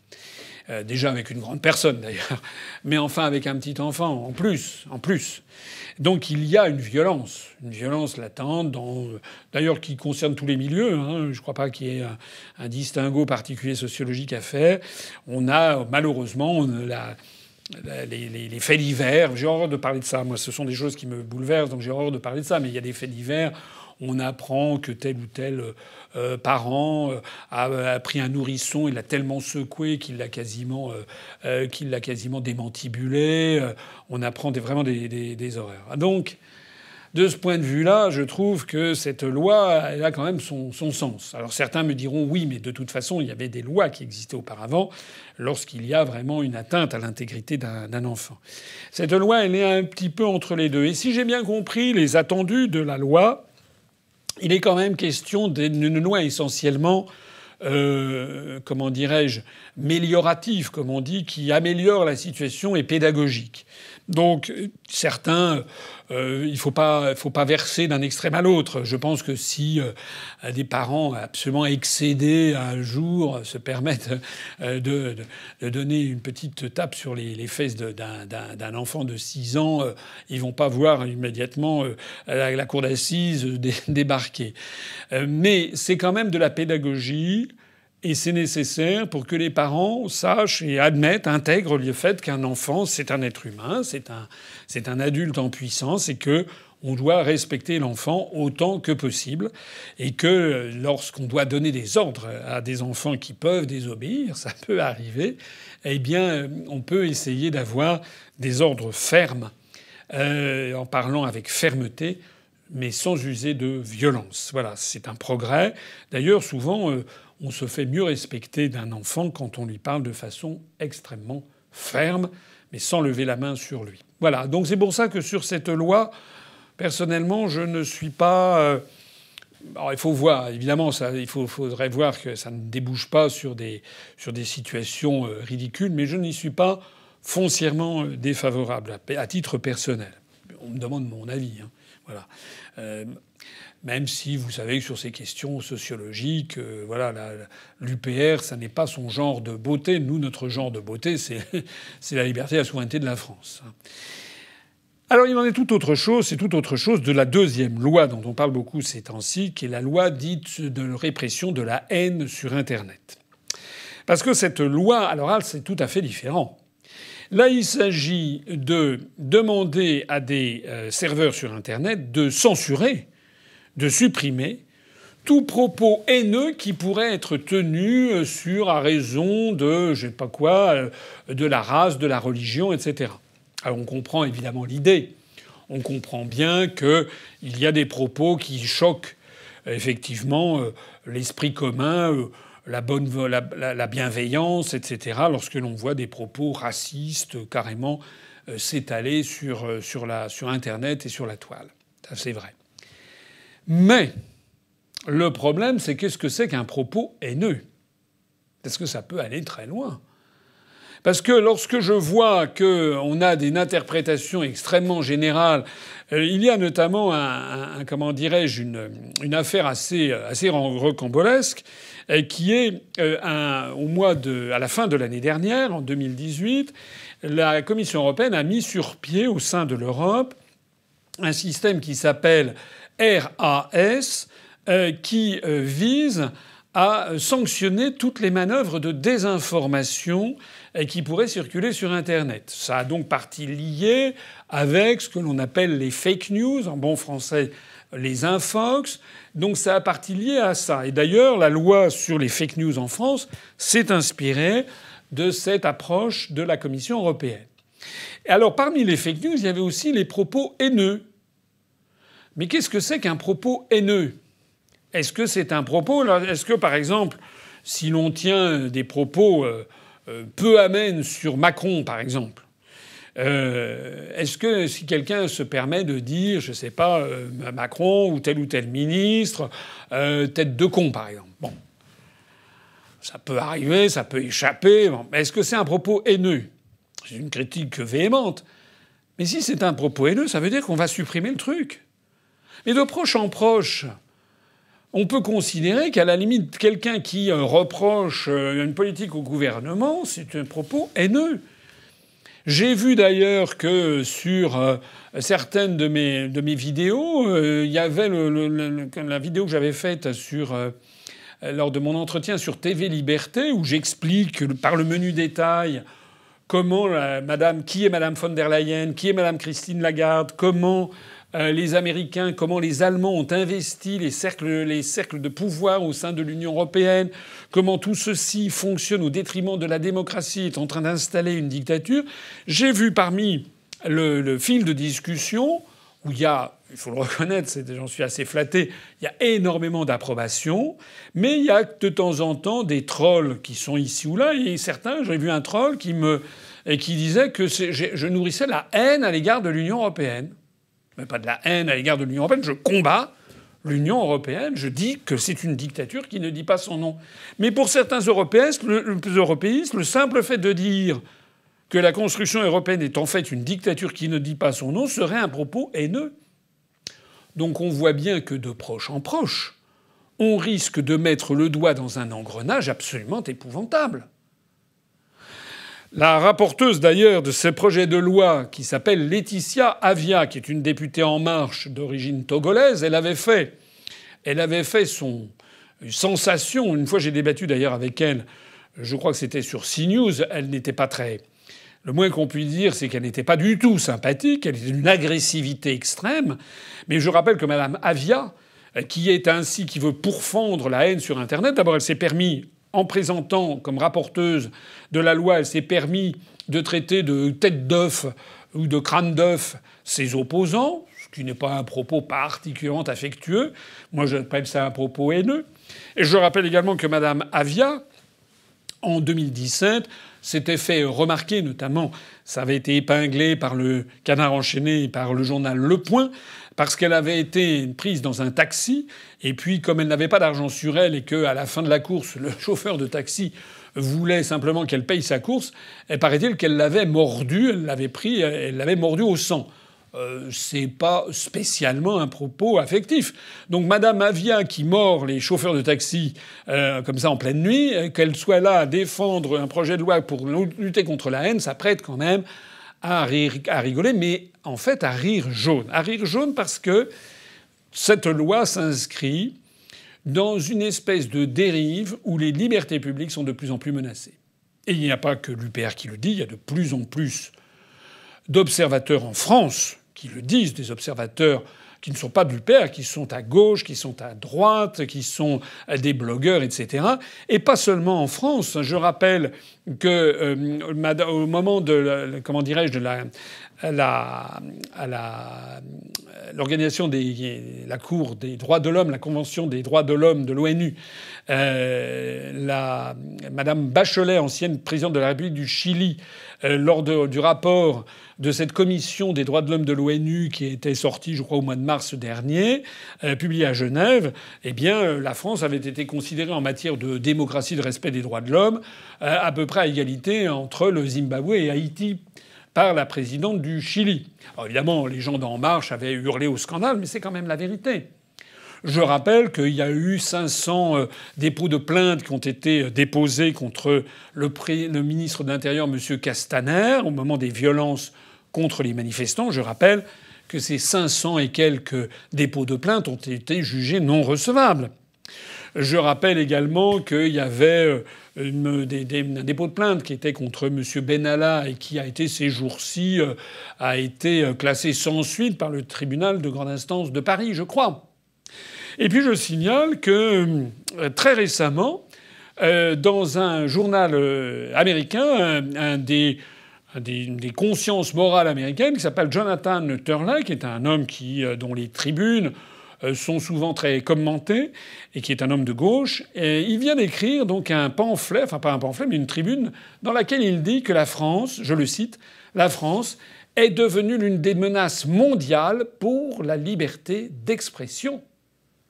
Déjà avec une grande personne d'ailleurs, <laughs> mais enfin avec un petit enfant en plus, en plus. Donc il y a une violence, une violence latente, d'ailleurs qui concerne tous les milieux. Hein. Je ne crois pas qu'il y ait un, distinguo particulier sociologique à faire. On a malheureusement les, faits divers. J'ai horreur de parler de ça. Moi, ce sont des choses qui me bouleversent, donc j'ai horreur de parler de ça. Mais il y a des faits divers. On apprend que tel ou tel euh, parent euh, a, pris un nourrisson, il l'a tellement secoué qu'il l'a quasiment, euh, quasiment démantibulé. on apprend vraiment des, horreurs. Donc, de ce point de vue-là, je trouve que cette loi, a quand même son, son, sens. Alors certains me diront oui, mais de toute façon, il y avait des lois qui existaient auparavant lorsqu'il y a vraiment une atteinte à l'intégrité d'un enfant. Cette loi, elle est un petit peu entre les deux. Et si j'ai bien compris les attendus de la loi, il est quand même question d'une loi essentiellement, euh, comment dirais-je, méliorative, comme on dit, qui améliore la situation et pédagogique. Donc certains euh, il ne faut pas, verser d'un extrême à l'autre. Je pense que si euh, des parents absolument excédés un jour se permettent euh, de, donner une petite tape sur les, fesses d'un enfant de 6 ans, ils vont pas voir immédiatement la cour d'assises débarquer. mais c'est quand même de la pédagogie. Et c'est nécessaire pour que les parents sachent et admettent, intègrent le fait qu'un enfant, c'est un être humain, c'est un, c'est un adulte en puissance et que on doit respecter l'enfant autant que possible et que lorsqu'on doit donner des ordres à des enfants qui peuvent désobéir, ça peut arriver, eh bien, on peut essayer d'avoir des ordres fermes euh, en parlant avec fermeté mais sans user de violence. Voilà, c'est un progrès. D'ailleurs, souvent, euh, on se fait mieux respecter d'un enfant quand on lui parle de façon extrêmement ferme, mais sans lever la main sur lui. Voilà, donc c'est pour ça que sur cette loi, personnellement, je ne suis pas... Euh, alors, il faut voir, évidemment, il faudrait voir que ça ne débouche pas sur des, sur des situations euh, ridicules, mais je n'y suis pas foncièrement euh, défavorable à, titre personnel. On me demande mon avis. Hein. Voilà même si vous savez que sur ces questions sociologiques, euh, voilà, l'UPR, ça n'est pas son genre de beauté. Nous, notre genre de beauté, <laughs> c'est la liberté et la souveraineté de la France. Alors il en est tout autre chose, c'est tout autre chose de la deuxième loi dont on parle beaucoup ces temps-ci, qui est la loi dite de répression de la haine sur Internet. Parce que cette loi, alors c'est tout à fait différent. Là, il s'agit de demander à des euh, serveurs sur Internet de censurer, de supprimer tout propos haineux qui pourrait être tenu euh, sur à raison de je sais pas quoi, euh, de la race, de la religion, etc. Alors on comprend évidemment l'idée. On comprend bien qu'il y a des propos qui choquent effectivement l'esprit commun, la, bonne, la, bienveillance, etc., lorsque l'on voit des propos racistes carrément euh, s'étaler sur, euh, sur, la, sur Internet et sur la toile. C'est vrai. Mais le problème, c'est qu'est-ce que c'est qu'un propos haineux? Parce que ça peut aller très loin? Parce que lorsque je vois qu'on a des interprétations extrêmement générales, euh, il y a notamment un, comment dirais-je une, une, affaire assez assez rocambolesque euh, qui est euh, un, au mois de, à la fin de l'année dernière, en 2018, la Commission européenne a mis sur pied au sein de l'Europe un système qui s'appelle RAS, euh, qui vise à sanctionner toutes les manœuvres de désinformation qui pourraient circuler sur Internet. Ça a donc partie liée avec ce que l'on appelle les fake news, en bon français les infox. Donc ça a partie liée à ça. Et d'ailleurs, la loi sur les fake news en France s'est inspirée de cette approche de la Commission européenne. alors parmi les fake news, il y avait aussi les propos haineux. Mais qu'est-ce que c'est qu'un propos haineux? Est-ce que c'est un propos Est-ce que par exemple, si l'on tient des propos euh, euh, peu amènes sur Macron, par exemple, euh, est-ce que si quelqu'un se permet de dire, je sais pas, Macron ou tel ou tel ministre, tête de con par exemple, bon, ça peut arriver, ça peut échapper. Est-ce que c'est un propos haineux? C'est une critique véhémente. Mais si c'est un propos haineux, ça veut dire qu'on va supprimer le truc. Mais de proche en proche, on peut considérer qu'à la limite, quelqu'un qui reproche une politique au gouvernement, c'est un propos haineux. J'ai vu d'ailleurs que sur euh, certaines de mes, de mes vidéos, euh, il y avait la vidéo que j'avais faite sur, euh, lors de mon entretien sur TV Liberté, où j'explique par le menu détail comment Madame, qui est Madame von der Leyen, qui est Madame Christine Lagarde, comment euh, les Américains, comment les Allemands ont investi les cercles, les cercles de pouvoir au sein de l'Union européenne, comment tout ceci fonctionne au détriment de la démocratie, est en train d'installer une dictature. J'ai vu parmi le, fil de discussion où il y a, il faut le reconnaître, j'en suis assez flatté, il y a énormément d'approbation, mais il y a de temps en temps des trolls qui sont ici ou là, et certains, j'ai vu un troll qui me qui disait que je nourrissais la haine à l'égard de l'Union européenne mais pas de la haine à l'égard de l'Union européenne. Je combats l'Union européenne. Je dis que c'est une dictature qui ne dit pas son nom. Mais pour certains européistes, le, le simple fait de dire que la construction européenne est en fait une dictature qui ne dit pas son nom serait un propos haineux. Donc on voit bien que de proche en proche, on risque de mettre le doigt dans un engrenage absolument épouvantable. La rapporteuse d'ailleurs de ce projet de loi, qui s'appelle Laetitia Avia, qui est une députée en marche d'origine togolaise, elle avait fait, elle avait fait son sensation. Une fois, j'ai débattu d'ailleurs avec elle. Je crois que c'était sur CNews. Elle n'était pas très. Le moins qu'on puisse dire, c'est qu'elle n'était pas du tout sympathique. Elle était d'une agressivité extrême. Mais je rappelle que Madame Avia, qui est ainsi, qui veut pourfendre la haine sur Internet, d'abord, elle s'est permis en présentant comme rapporteuse de la loi, elle s'est permis de traiter de tête d'œuf ou de crâne d'œuf ses opposants, ce qui n'est pas un propos particulièrement affectueux. Moi, j'appelle ça un propos haineux. Et je rappelle également que Mme Avia, en 2017, s'était fait remarquer, notamment, ça avait été épinglé par le Canard enchaîné et par le journal Le Point, parce qu'elle avait été prise dans un taxi, et puis comme elle n'avait pas d'argent sur elle et que à la fin de la course, le <laughs> chauffeur de taxi voulait simplement qu'elle paye sa course, et paraît-il qu'elle l'avait mordu, elle l'avait pris, elle l'avait mordu au sang. Euh, c'est pas spécialement un propos affectif. Donc Madame Avia qui mord les chauffeurs de taxi euh, comme ça en pleine nuit, euh, qu'elle soit là à défendre un projet de loi pour lutter contre la haine, ça prête quand même à, rire, à rigoler, mais en fait à rire jaune. À rire jaune parce que cette loi s'inscrit dans une espèce de dérive où les libertés publiques sont de plus en plus menacées. Et il n'y a pas que l'UPR qui le dit, il y a de plus en plus d'observateurs en France qui le disent, des observateurs qui ne sont pas de l'UPR, qui sont à gauche, qui sont à droite, qui sont des blogueurs, etc. Et pas seulement en France. Je rappelle que euh, au moment de comment dirais-je de la la, des la Cour des droits de l'homme, la Convention des droits de l'homme de l'ONU, euh, la Madame Bachelet, ancienne présidente de la République du Chili, euh, lors du rapport de cette commission des droits de l'homme de l'ONU qui était sortie, je crois, au mois de mars dernier, euh, publié à Genève, eh bien, euh, la France avait été considérée en matière de démocratie, de respect des droits de l'homme, à peu près à égalité entre le Zimbabwe et Haïti par la présidente du Chili. Évidemment, les gens d'En Marche avaient hurlé au scandale, mais c'est quand même la vérité. Je rappelle qu'il y a eu 500 dépôts de plaintes qui ont été déposés contre le, le ministre de l'Intérieur, M. Castaner, au moment des violences contre les manifestants. Je rappelle que ces 500 et quelques dépôts de plainte ont été jugés non recevables. Je rappelle également qu'il y avait euh, un dépôt de plainte qui était contre M. Benalla et qui a été ces jours-ci euh, a été euh, classé sans suite par le tribunal de grande instance de Paris, je crois. Et puis je signale que très récemment, dans un journal américain, un des des, consciences morales américaines qui s'appelle Jonathan Turley, qui est un homme qui, euh, dont les tribunes euh, sont souvent très commentées et qui est un homme de gauche. Et il vient d'écrire donc un pamphlet, enfin pas un pamphlet, mais une tribune dans laquelle il dit que la France, je le cite, la France est devenue l'une des menaces mondiales pour la liberté d'expression.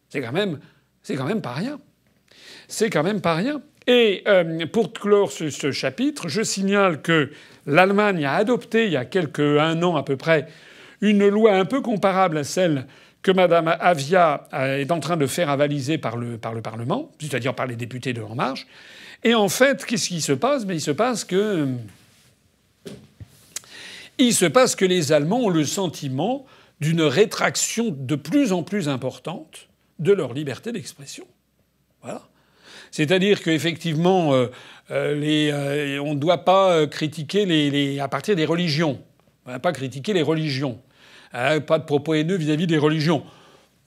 C'est quand même, c'est quand même pas rien. C'est quand même pas rien. Et euh, pour clore ce, chapitre, je signale que l'Allemagne a adopté il y a quelques un an à peu près une loi un peu comparable à celle que Mme Avia est en train de faire avaliser par le, par le Parlement, c'est-à-dire par les députés de En Marche. Et en fait, qu'est-ce qui se passe? Mais Il se passe que il se passe que les Allemands ont le sentiment d'une rétraction de plus en plus importante de leur liberté d'expression. C'est-à-dire qu'effectivement, euh, euh, euh, on ne doit pas critiquer les, à partir des religions. On ne va pas critiquer les religions. Hein, pas de propos haineux vis-à-vis des religions.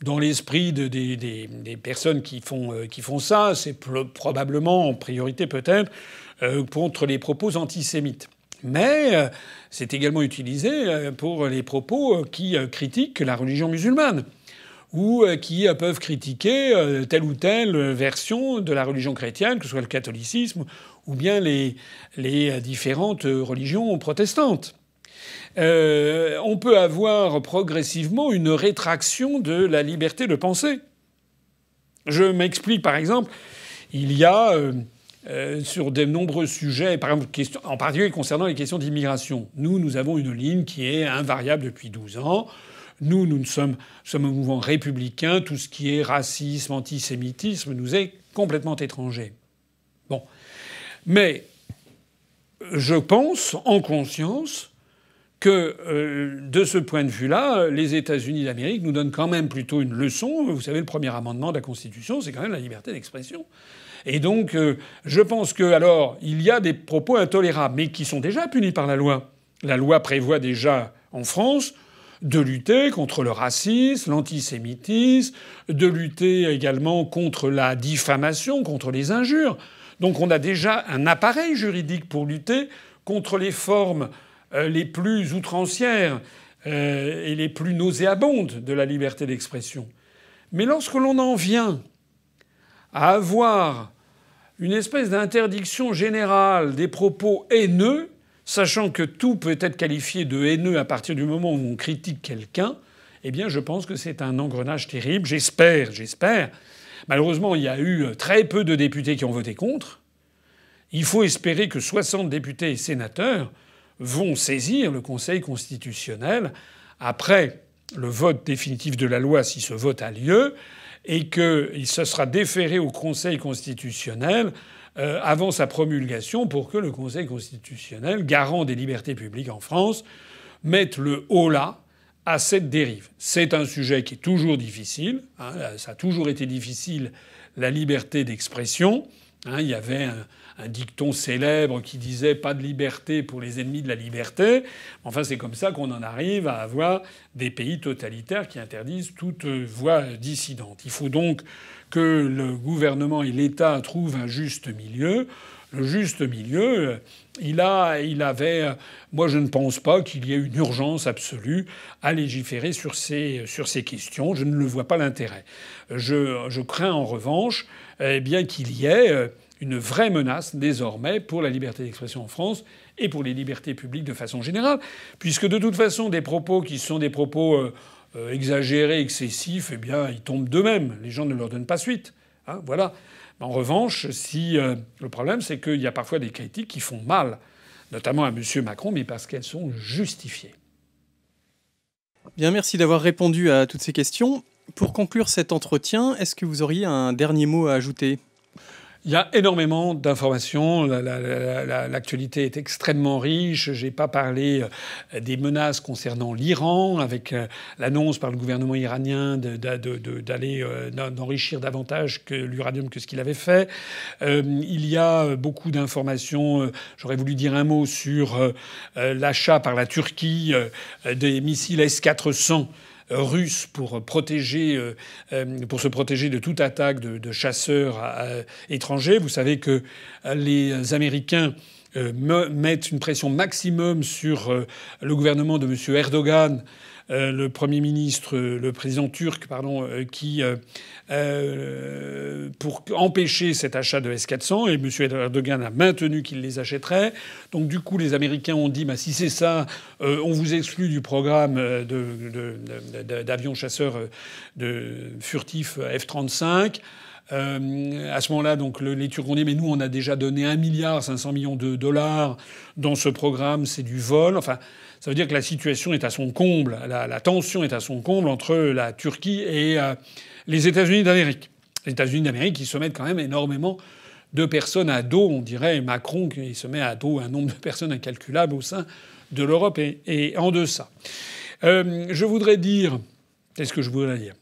Dans l'esprit des, personnes qui font, font ça, c'est probablement, en priorité peut-être, contre les propos antisémites. Mais c'est également utilisé pour les propos qui critiquent la religion musulmane ou euh, qui euh, peuvent critiquer euh, telle ou telle version de la religion chrétienne, que ce soit le catholicisme ou bien les différentes religions protestantes. Euh, on peut avoir progressivement une rétraction de la liberté de penser. Je m'explique par exemple, il y a euh, sur de nombreux sujets, par exemple, en particulier concernant les questions d'immigration. Nous, nous avons une ligne qui est invariable depuis 12 ans. Nous, nous sommes, sommes un mouvement républicain. Tout ce qui est racisme, antisémitisme nous est complètement étranger. Bon. Mais je pense, en conscience, que euh, de ce point de vue-là, les États-Unis d'Amérique nous donnent quand même plutôt une leçon. Vous savez, le premier amendement de la Constitution, c'est quand même la liberté d'expression. Et donc, euh, je pense que, alors, il y a des propos intolérables, mais qui sont déjà punis par la loi. La loi prévoit déjà en France de lutter contre le racisme, l'antisémitisme, de lutter également contre la diffamation, contre les injures. Donc on a déjà un appareil juridique pour lutter contre les formes les plus outrancières euh, et les plus nauséabondes de la liberté d'expression. Mais lorsque l'on en vient à avoir une espèce d'interdiction générale des propos haineux, sachant que tout peut être qualifié de haineux à partir du moment où on critique quelqu'un, eh bien je pense que c'est un engrenage terrible. J'espère, j'espère. Malheureusement, il y a eu très peu de députés qui ont voté contre. Il faut espérer que 60 députés et sénateurs vont saisir le Conseil constitutionnel après le vote définitif de la loi, si ce vote a lieu, et que se sera déféré au Conseil constitutionnel euh, avant sa promulgation pour que le Conseil constitutionnel, garant des libertés publiques en France, mette le haut là à cette dérive. C'est un sujet qui est toujours difficile. Hein, ça a toujours été difficile, la liberté d'expression. Hein, il y avait un, dicton célèbre qui disait pas de liberté pour les ennemis de la liberté. Enfin, c'est comme ça qu'on en arrive à avoir des pays totalitaires qui interdisent toute voie dissidente. Il faut donc que le gouvernement et l'État trouvent un juste milieu. Le juste milieu, il, a, il avait. Moi, je ne pense pas qu'il y ait une urgence absolue à légiférer sur ces, sur ces questions. Je ne le vois pas l'intérêt. Je, je, crains en revanche eh bien qu'il y ait euh, une vraie menace désormais pour la liberté d'expression en France et pour les libertés publiques de façon générale, puisque de toute façon des propos qui sont des propos euh, euh, exagérés, excessifs, eh bien ils tombent d'eux-mêmes. Les gens ne leur donnent pas suite. Hein, voilà. En revanche, si le problème c'est qu'il y a parfois des critiques qui font mal, notamment à M. Macron, mais parce qu'elles sont justifiées. Bien, merci d'avoir répondu à toutes ces questions. Pour conclure cet entretien, est-ce que vous auriez un dernier mot à ajouter? Il y a énormément d'informations. L'actualité est extrêmement riche. J'ai pas parlé euh, des menaces concernant l'Iran, avec euh, l'annonce par le gouvernement iranien d'aller euh, d'enrichir davantage l'uranium que ce qu'il avait fait. Il y a beaucoup d'informations. J'aurais voulu dire un mot sur l'achat par la Turquie des missiles S-400 russe euh, euh, pour se protéger de toute attaque de, chasseurs étrangers. Vous savez que les Américains euh, mettent une pression maximum sur le gouvernement de M. Erdogan euh, le Premier ministre, le président turc, pardon, euh, qui, euh, pour empêcher cet achat de S-400, et M. Erdogan a maintenu qu'il les achèterait. Donc du coup, les Américains ont dit, bah, si c'est ça, on vous exclut du programme d'avions chasseurs furtifs F-35. À ce moment-là, donc les Turcs ont dit mais nous on a déjà donné 1 milliard 500 millions de dollars dans ce programme, c'est du vol. Enfin, ça veut dire que la situation est à son comble, la, tension est à son comble entre la Turquie et euh, les États-Unis d'Amérique. Les États-Unis d'Amérique qui se mettent quand même énormément de personnes à dos. On dirait Macron qui se met à dos un nombre de personnes incalculable au sein de l'Europe et, en deçà. Euh, je voudrais dire, qu'est-ce que je voudrais dire?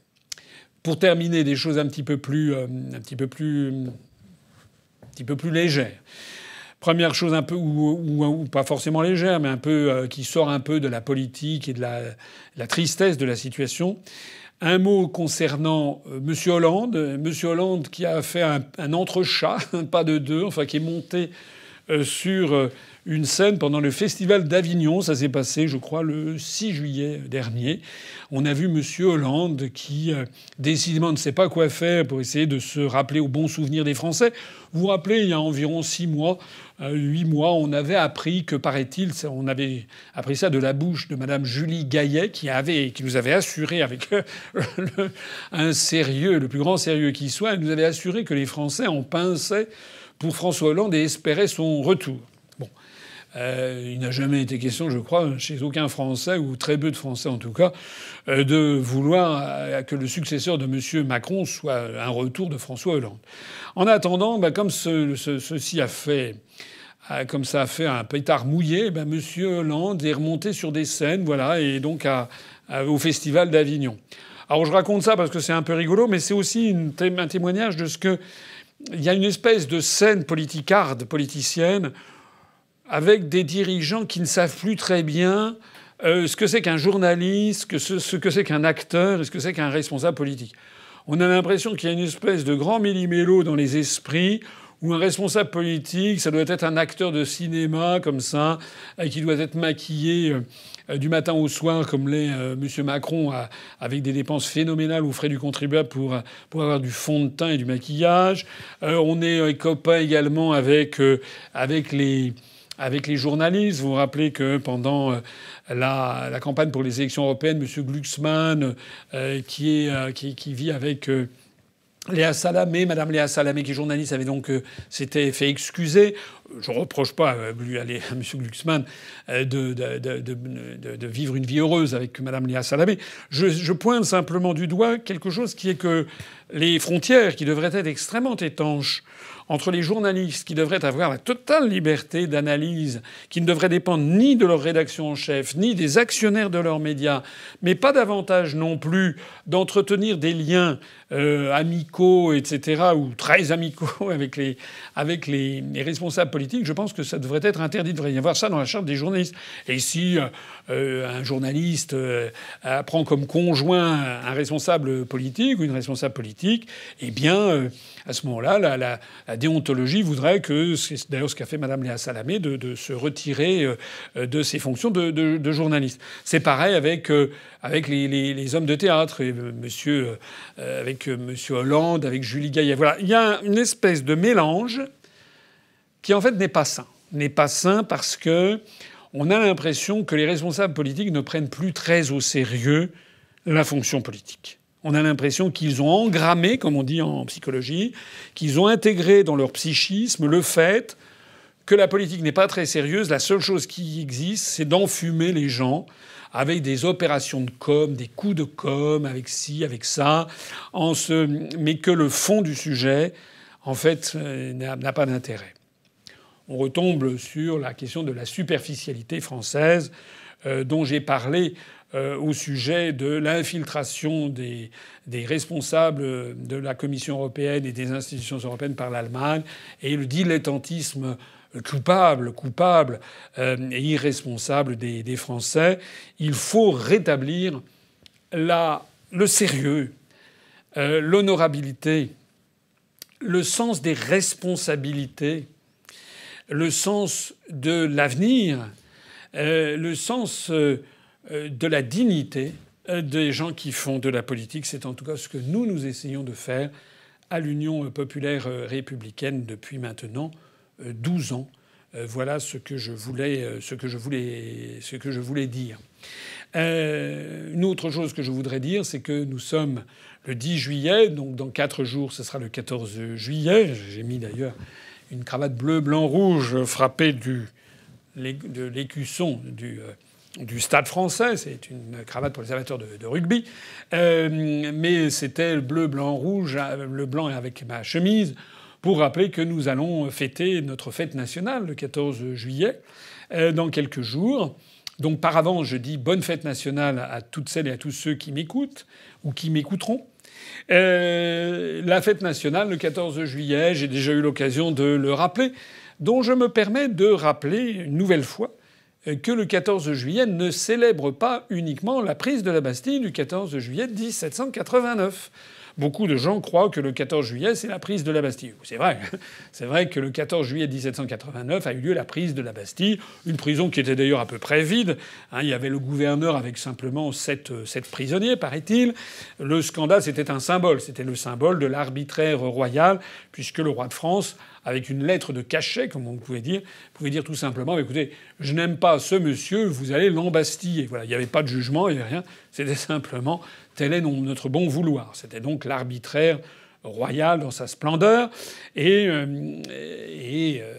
Pour terminer, des choses un petit peu plus, euh, un petit peu plus, un petit peu plus légères. Première chose un peu, ou, pas forcément légère, mais un peu euh, qui sort un peu de la politique et de la, tristesse de la situation. Un mot concernant euh, M. Hollande. M. Hollande qui a fait un, un entrechat, <laughs> pas de deux, enfin qui est monté sur une scène pendant le festival d'Avignon. Ça s'est passé, je crois, le 6 juillet dernier. On a vu M. Hollande qui, décidément, ne sait pas quoi faire pour essayer de se rappeler au bon souvenir des Français. Vous vous rappelez, il y a environ six mois, euh, huit mois, on avait appris que, paraît-il, on avait appris ça de la bouche de Madame Julie Gaillet, qui avait, qui nous avait assuré avec <laughs> un sérieux, le plus grand sérieux qui soit, elle nous avait assuré que les Français en pinçaient pour François Hollande et espéraient son retour. Euh, il n'a jamais été question, je crois, chez aucun Français, ou très peu de Français en tout cas, euh, de vouloir que le successeur de M. Macron soit un retour de François Hollande. En attendant, bah, comme ceci a fait comme ça a fait un pétard mouillé, ben Monsieur Hollande est remonté sur des scènes, voilà, et donc au Festival d'Avignon. Alors je raconte ça parce que c'est un peu rigolo, mais c'est aussi un témoignage de ce que il y a une espèce de scène politicarde, politicienne, avec des dirigeants qui ne savent plus très bien euh, ce que c'est qu'un journaliste, ce que c'est qu'un acteur, et ce que c'est qu'un responsable politique. On a l'impression qu'il y a une espèce de grand millimélo dans les esprits ou un responsable politique, ça doit être un acteur de cinéma comme ça, qui doit être maquillé euh, du matin au soir comme l'est euh, M. Macron, avec des dépenses phénoménales aux frais du contribuable pour, pour avoir du fond de teint et du maquillage. On est copains également avec, avec les avec les journalistes. Vous vous rappelez que pendant la, la campagne pour les élections européennes, M. Glucksmann, qui, est, qui, vit avec Léa Salamé, Madame Léa Salamé, qui est journaliste, avait donc euh, s'était fait excuser. Je reproche pas à, à, <laughs> M. Glucksmann euh, de, de, vivre une vie heureuse avec Madame Léa Salamé. Je, pointe simplement du doigt quelque chose qui est que les frontières qui devraient être extrêmement étanches entre les journalistes qui devraient avoir la totale liberté d'analyse, qui ne devraient dépendre ni de leur rédaction en chef, ni des actionnaires de leurs médias, mais pas davantage non plus d'entretenir des liens euh, amicaux, etc., ou très amicaux <laughs> avec les, avec les, responsables politiques, je pense que ça devrait être interdit. Il devrait y avoir ça dans la charte des journalistes. Et si euh, euh, un journaliste prend comme conjoint un responsable politique ou une responsable politique, eh bien, à ce moment-là, la, déontologie voudrait que, c'est d'ailleurs ce qu'a fait Mme Léa Salamé, de, se retirer de ses fonctions de, journaliste. C'est pareil avec, avec les, hommes de théâtre, et monsieur, avec euh, M. Hollande, avec Julie Gaillet. Voilà, il y a une espèce de mélange qui en fait n'est pas sain. N'est pas sain parce que on a l'impression que les responsables politiques ne prennent plus très au sérieux la fonction politique. On a l'impression qu'ils ont engrammé, comme on dit en psychologie, qu'ils ont intégré dans leur psychisme le fait que la politique n'est pas très sérieuse. La seule chose qui existe, c'est d'enfumer les gens avec des opérations de com, des coups de com, avec ci, avec ça, mais que le fond du sujet, en fait, euh, n'a pas d'intérêt. On retombe sur la question de la superficialité française euh, dont j'ai parlé euh, au sujet de l'infiltration des, des, responsables de la Commission européenne et des institutions européennes par l'Allemagne et le dilettantisme coupable, coupable euh, et irresponsable des, Français. Il faut rétablir la, le sérieux, euh, l'honorabilité, le sens des responsabilités, le sens de l'avenir, euh, le sens de la dignité des gens qui font de la politique. C'est en tout cas ce que nous, nous essayons de faire à l'Union populaire républicaine depuis maintenant 12 ans. Euh, voilà ce que je voulais, euh, ce que je voulais, ce que je voulais dire. Euh, une autre chose que je voudrais dire, c'est que nous sommes le 10 juillet, donc dans quatre jours, ce sera le 14 juillet. J'ai mis d'ailleurs une cravate bleu, blanc, rouge frappée du, de l'écusson du, du Stade français. C'est une cravate pour les amateurs de, rugby. mais c'était le bleu, blanc, rouge, le blanc avec ma chemise pour rappeler que nous allons fêter notre fête nationale le 14 juillet euh, dans quelques jours. Donc par avance, je dis bonne fête nationale à toutes celles et à tous ceux qui m'écoutent ou qui m'écouteront. Euh, la fête nationale, le 14 juillet, j'ai déjà eu l'occasion de le rappeler, dont je me permets de rappeler une nouvelle fois euh, que le 14 juillet ne célèbre pas uniquement la prise de la Bastille du 14 juillet 1789. Beaucoup de gens croient que le 14 juillet, c'est la prise de la Bastille. C'est vrai. <laughs> C'est vrai que le 14 juillet 1789 a eu lieu la prise de la Bastille, une prison qui était d'ailleurs à peu près vide. Hein, il y avait le gouverneur avec simplement sept, sept prisonniers, paraît-il. Le scandale, c'était un symbole. C'était le symbole de l'arbitraire royal, puisque le roi de France avec une lettre de cachet, comme on pouvait dire, pouvait dire tout simplement écoutez, je n'aime pas ce monsieur, vous allez l'embastiller. Voilà, il n'y avait pas de jugement, il n'y avait rien. C'était simplement tel est notre bon vouloir. C'était donc l'arbitraire royal dans sa splendeur. Et, euh, et euh,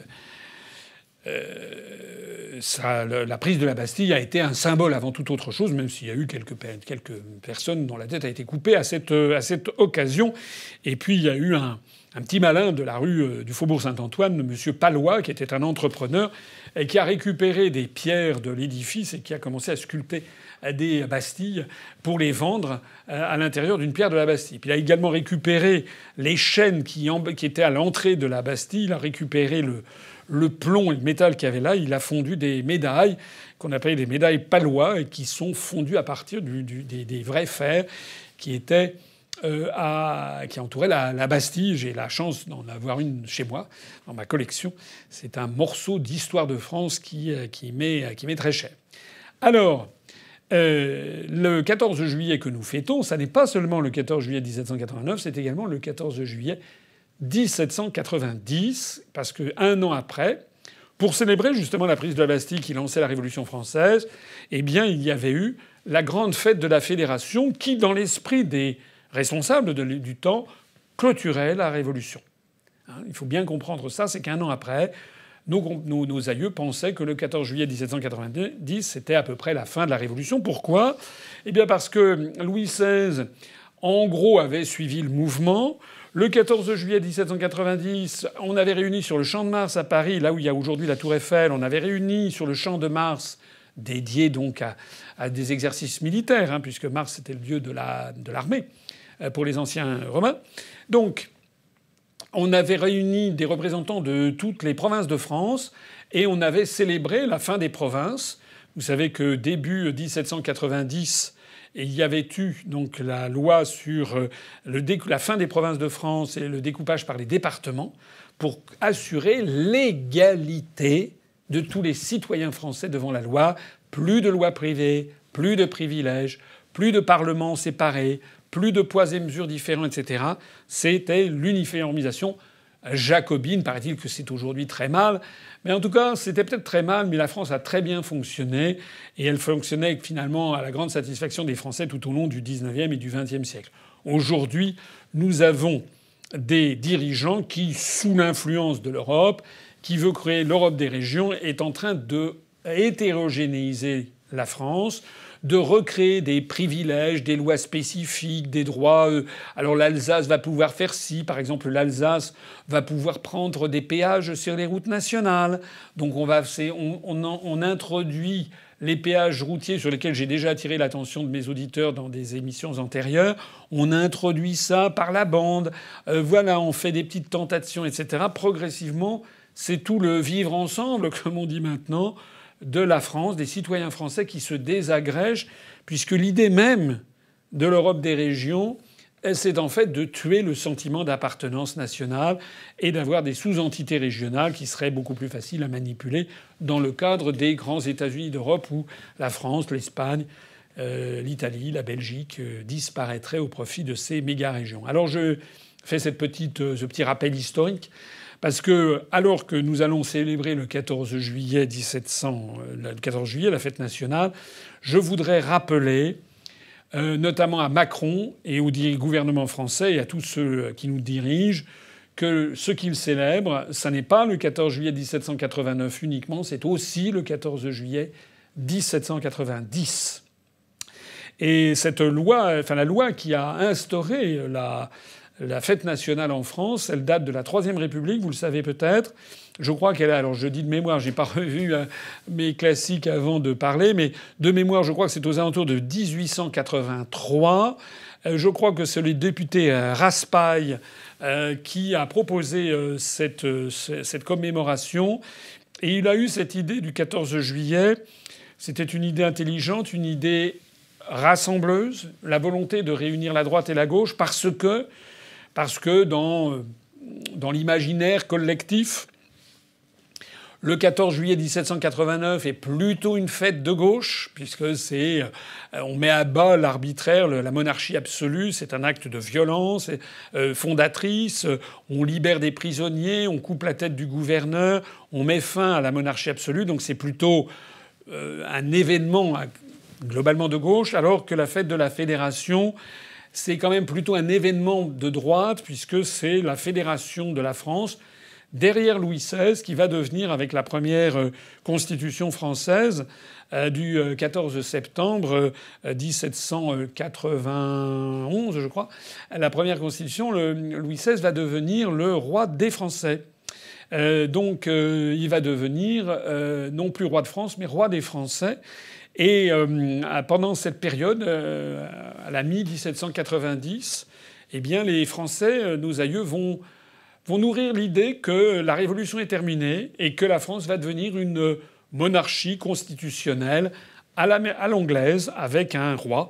euh, la prise de la Bastille a été un symbole avant toute autre chose, même s'il y a eu quelques, personnes dont la tête a été coupée à cette, occasion. Et puis il y a eu un, petit malin de la rue du Faubourg Saint-Antoine, M. Palois, qui était un entrepreneur et qui a récupéré des pierres de l'édifice et qui a commencé à sculpter des bastilles pour les vendre euh, à l'intérieur d'une pierre de la Bastille. Il a également récupéré les chaînes qui, étaient à l'entrée de la Bastille. Il a récupéré le, plomb et le métal qu'il y avait là. Il a fondu des médailles qu'on appelle des médailles palois et qui sont fondues à partir des, vrais fers qui étaient euh, qui entourait la, Bastille. J'ai la chance d'en avoir une chez moi, dans ma collection. C'est un morceau d'histoire de France qui, euh, qui m'est très cher. Alors, euh, le 14 juillet que nous fêtons, ça n'est pas seulement le 14 juillet 1789, c'est également le 14 juillet 1790, parce que un an après, pour célébrer justement la prise de la Bastille qui lançait la Révolution française, eh bien, il y avait eu la grande fête de la Fédération qui, dans l'esprit des responsable du temps, clôturait la Révolution. Hein, il faut bien comprendre ça, c'est qu'un an après, nos, aïeux pensaient que le 14 juillet 1790, c'était à peu près la fin de la Révolution. Pourquoi? Eh bien parce que Louis XVI, en gros, avaient suivi le mouvement. Le 14 juillet 1790, on avait réuni sur le champ de Mars à Paris, là où il y a aujourd'hui la Tour Eiffel, on avait réuni sur le champ de Mars, dédié donc à, des exercices militaires, hein, puisque Mars était le dieu de l'armée euh, pour les anciens Romains. Donc, on avait réuni des représentants de toutes les provinces de France et on avait célébré la fin des provinces. Vous savez que début 1790, il y avait eu donc la loi sur euh, la fin des provinces de France et le découpage par les départements pour assurer l'égalité de tous les citoyens français devant la loi. Plus de lois privées, plus de privilèges, plus de parlements séparés, plus de poids et mesures différents, etc. C'était l'uniformisation jacobine. Paraît-il que c'est aujourd'hui très mal. Mais en tout cas, c'était peut-être très mal, mais la France a très bien fonctionné. Et elle fonctionnait finalement à la grande satisfaction des Français tout au long du XIXe et du XXe siècle. Aujourd'hui, nous avons des dirigeants qui, sous l'influence de l'Europe, qui veut créer l'Europe des régions, est en train de hétérogénéiser la France de recréer des privilèges, des lois spécifiques, des droits. Euh, alors l'Alsace va pouvoir faire ci, par exemple l'Alsace va pouvoir prendre des péages sur les routes nationales. Donc on va, on, on, introduit les péages routiers sur lesquels j'ai déjà attiré l'attention de mes auditeurs dans des émissions antérieures. On introduit ça par la bande. Euh, voilà, on fait des petites tentations, etc. Progressivement, c'est tout le vivre ensemble, <laughs> comme on dit maintenant de la France, des citoyens français qui se désagrègent, puisque l'idée même de l'Europe des régions, c'est en fait de tuer le sentiment d'appartenance nationale et d'avoir des sous-entités régionales qui seraient beaucoup plus faciles à manipuler dans le cadre des grands États-Unis d'Europe où la France, l'Espagne, euh, l'Italie, la Belgique euh, disparaîtraient au profit de ces méga-régions. Alors je fais cette petite, euh, ce petit rappel historique parce que, alors que nous allons célébrer le 14 juillet 1700, euh, le 14 juillet, la fête nationale, je voudrais rappeler, euh, notamment à Macron et au gouvernement français et à tous ceux qui nous dirigent, que ce qu'ils célèbrent, ça n'est pas le 14 juillet 1789 uniquement, c'est aussi le 14 juillet 1790. Et cette loi, enfin la loi qui a instauré la, la fête nationale en France, elle date de la Troisième République, vous le savez peut-être. Je crois qu'elle a, alors je dis de mémoire, j'ai pas <laughs> revu euh, mes classiques avant de parler, mais de mémoire, je crois que c'est aux alentours de 1883. Euh, je crois que c'est le député euh, Raspail qui a proposé cette, cette commémoration. Et il a eu cette idée du 14 juillet. C'était une idée intelligente, une idée rassembleuse, la volonté de réunir la droite et la gauche, parce que parce que dans, euh, dans l'imaginaire collectif, le 14 juillet 1789 est plutôt une fête de gauche, puisque c'est euh, on met à bas l'arbitraire, la monarchie absolue, c'est un acte de violence euh, fondatrice, on libère des prisonniers, on coupe la tête du gouverneur, on met fin à la monarchie absolue, donc c'est plutôt un événement globalement de gauche, alors que la fête de la fédération c'est quand même plutôt un événement de droite, puisque c'est la Fédération de la France, derrière Louis XVI, qui va devenir, avec la première euh, constitution française euh, du 14 euh, septembre 1791, je crois, la première constitution, Louis XVI va devenir le roi des Français. donc il va devenir non plus roi de France, mais roi des Français. Et euh, pendant cette période, euh, à la mi-1790, eh bien, les Français, euh, nos aïeux, vont, vont nourrir l'idée que la Révolution est terminée et que la France va devenir une monarchie constitutionnelle à l'anglaise, avec un roi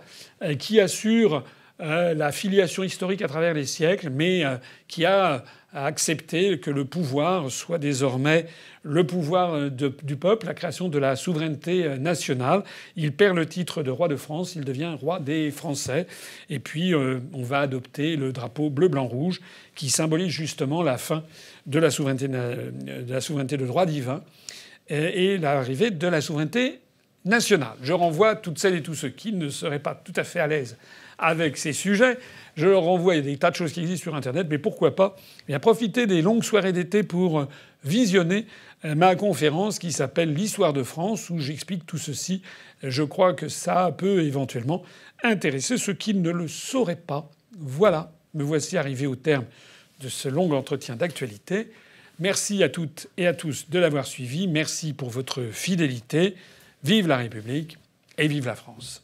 qui assure la filiation historique à travers les siècles, mais qui a accepté que le pouvoir soit désormais le pouvoir euh, du peuple, la création de la souveraineté euh, nationale. Il perd le titre de roi de France, il devient roi des Français. Et puis euh, on va adopter le drapeau bleu, blanc, rouge, qui symbolise justement la fin de, la souveraineté de droit divin et l'arrivée de la souveraineté nationale. Je renvoie toutes celles et tous ceux qui ne seraient pas tout à fait à l'aise avec ces sujets. Je leur renvoie, des tas de choses qui existent sur Internet, mais pourquoi pas et à profiter des longues soirées d'été pour visionner euh, ma conférence qui s'appelle L'histoire de France, où j'explique tout ceci. Je crois que ça peut éventuellement intéresser ceux qui ne le sauraient pas. Voilà, me voici arrivé au terme de ce long entretien d'actualité. Merci à toutes et à tous de l'avoir suivi. Merci pour votre fidélité. Vive la République et vive la France.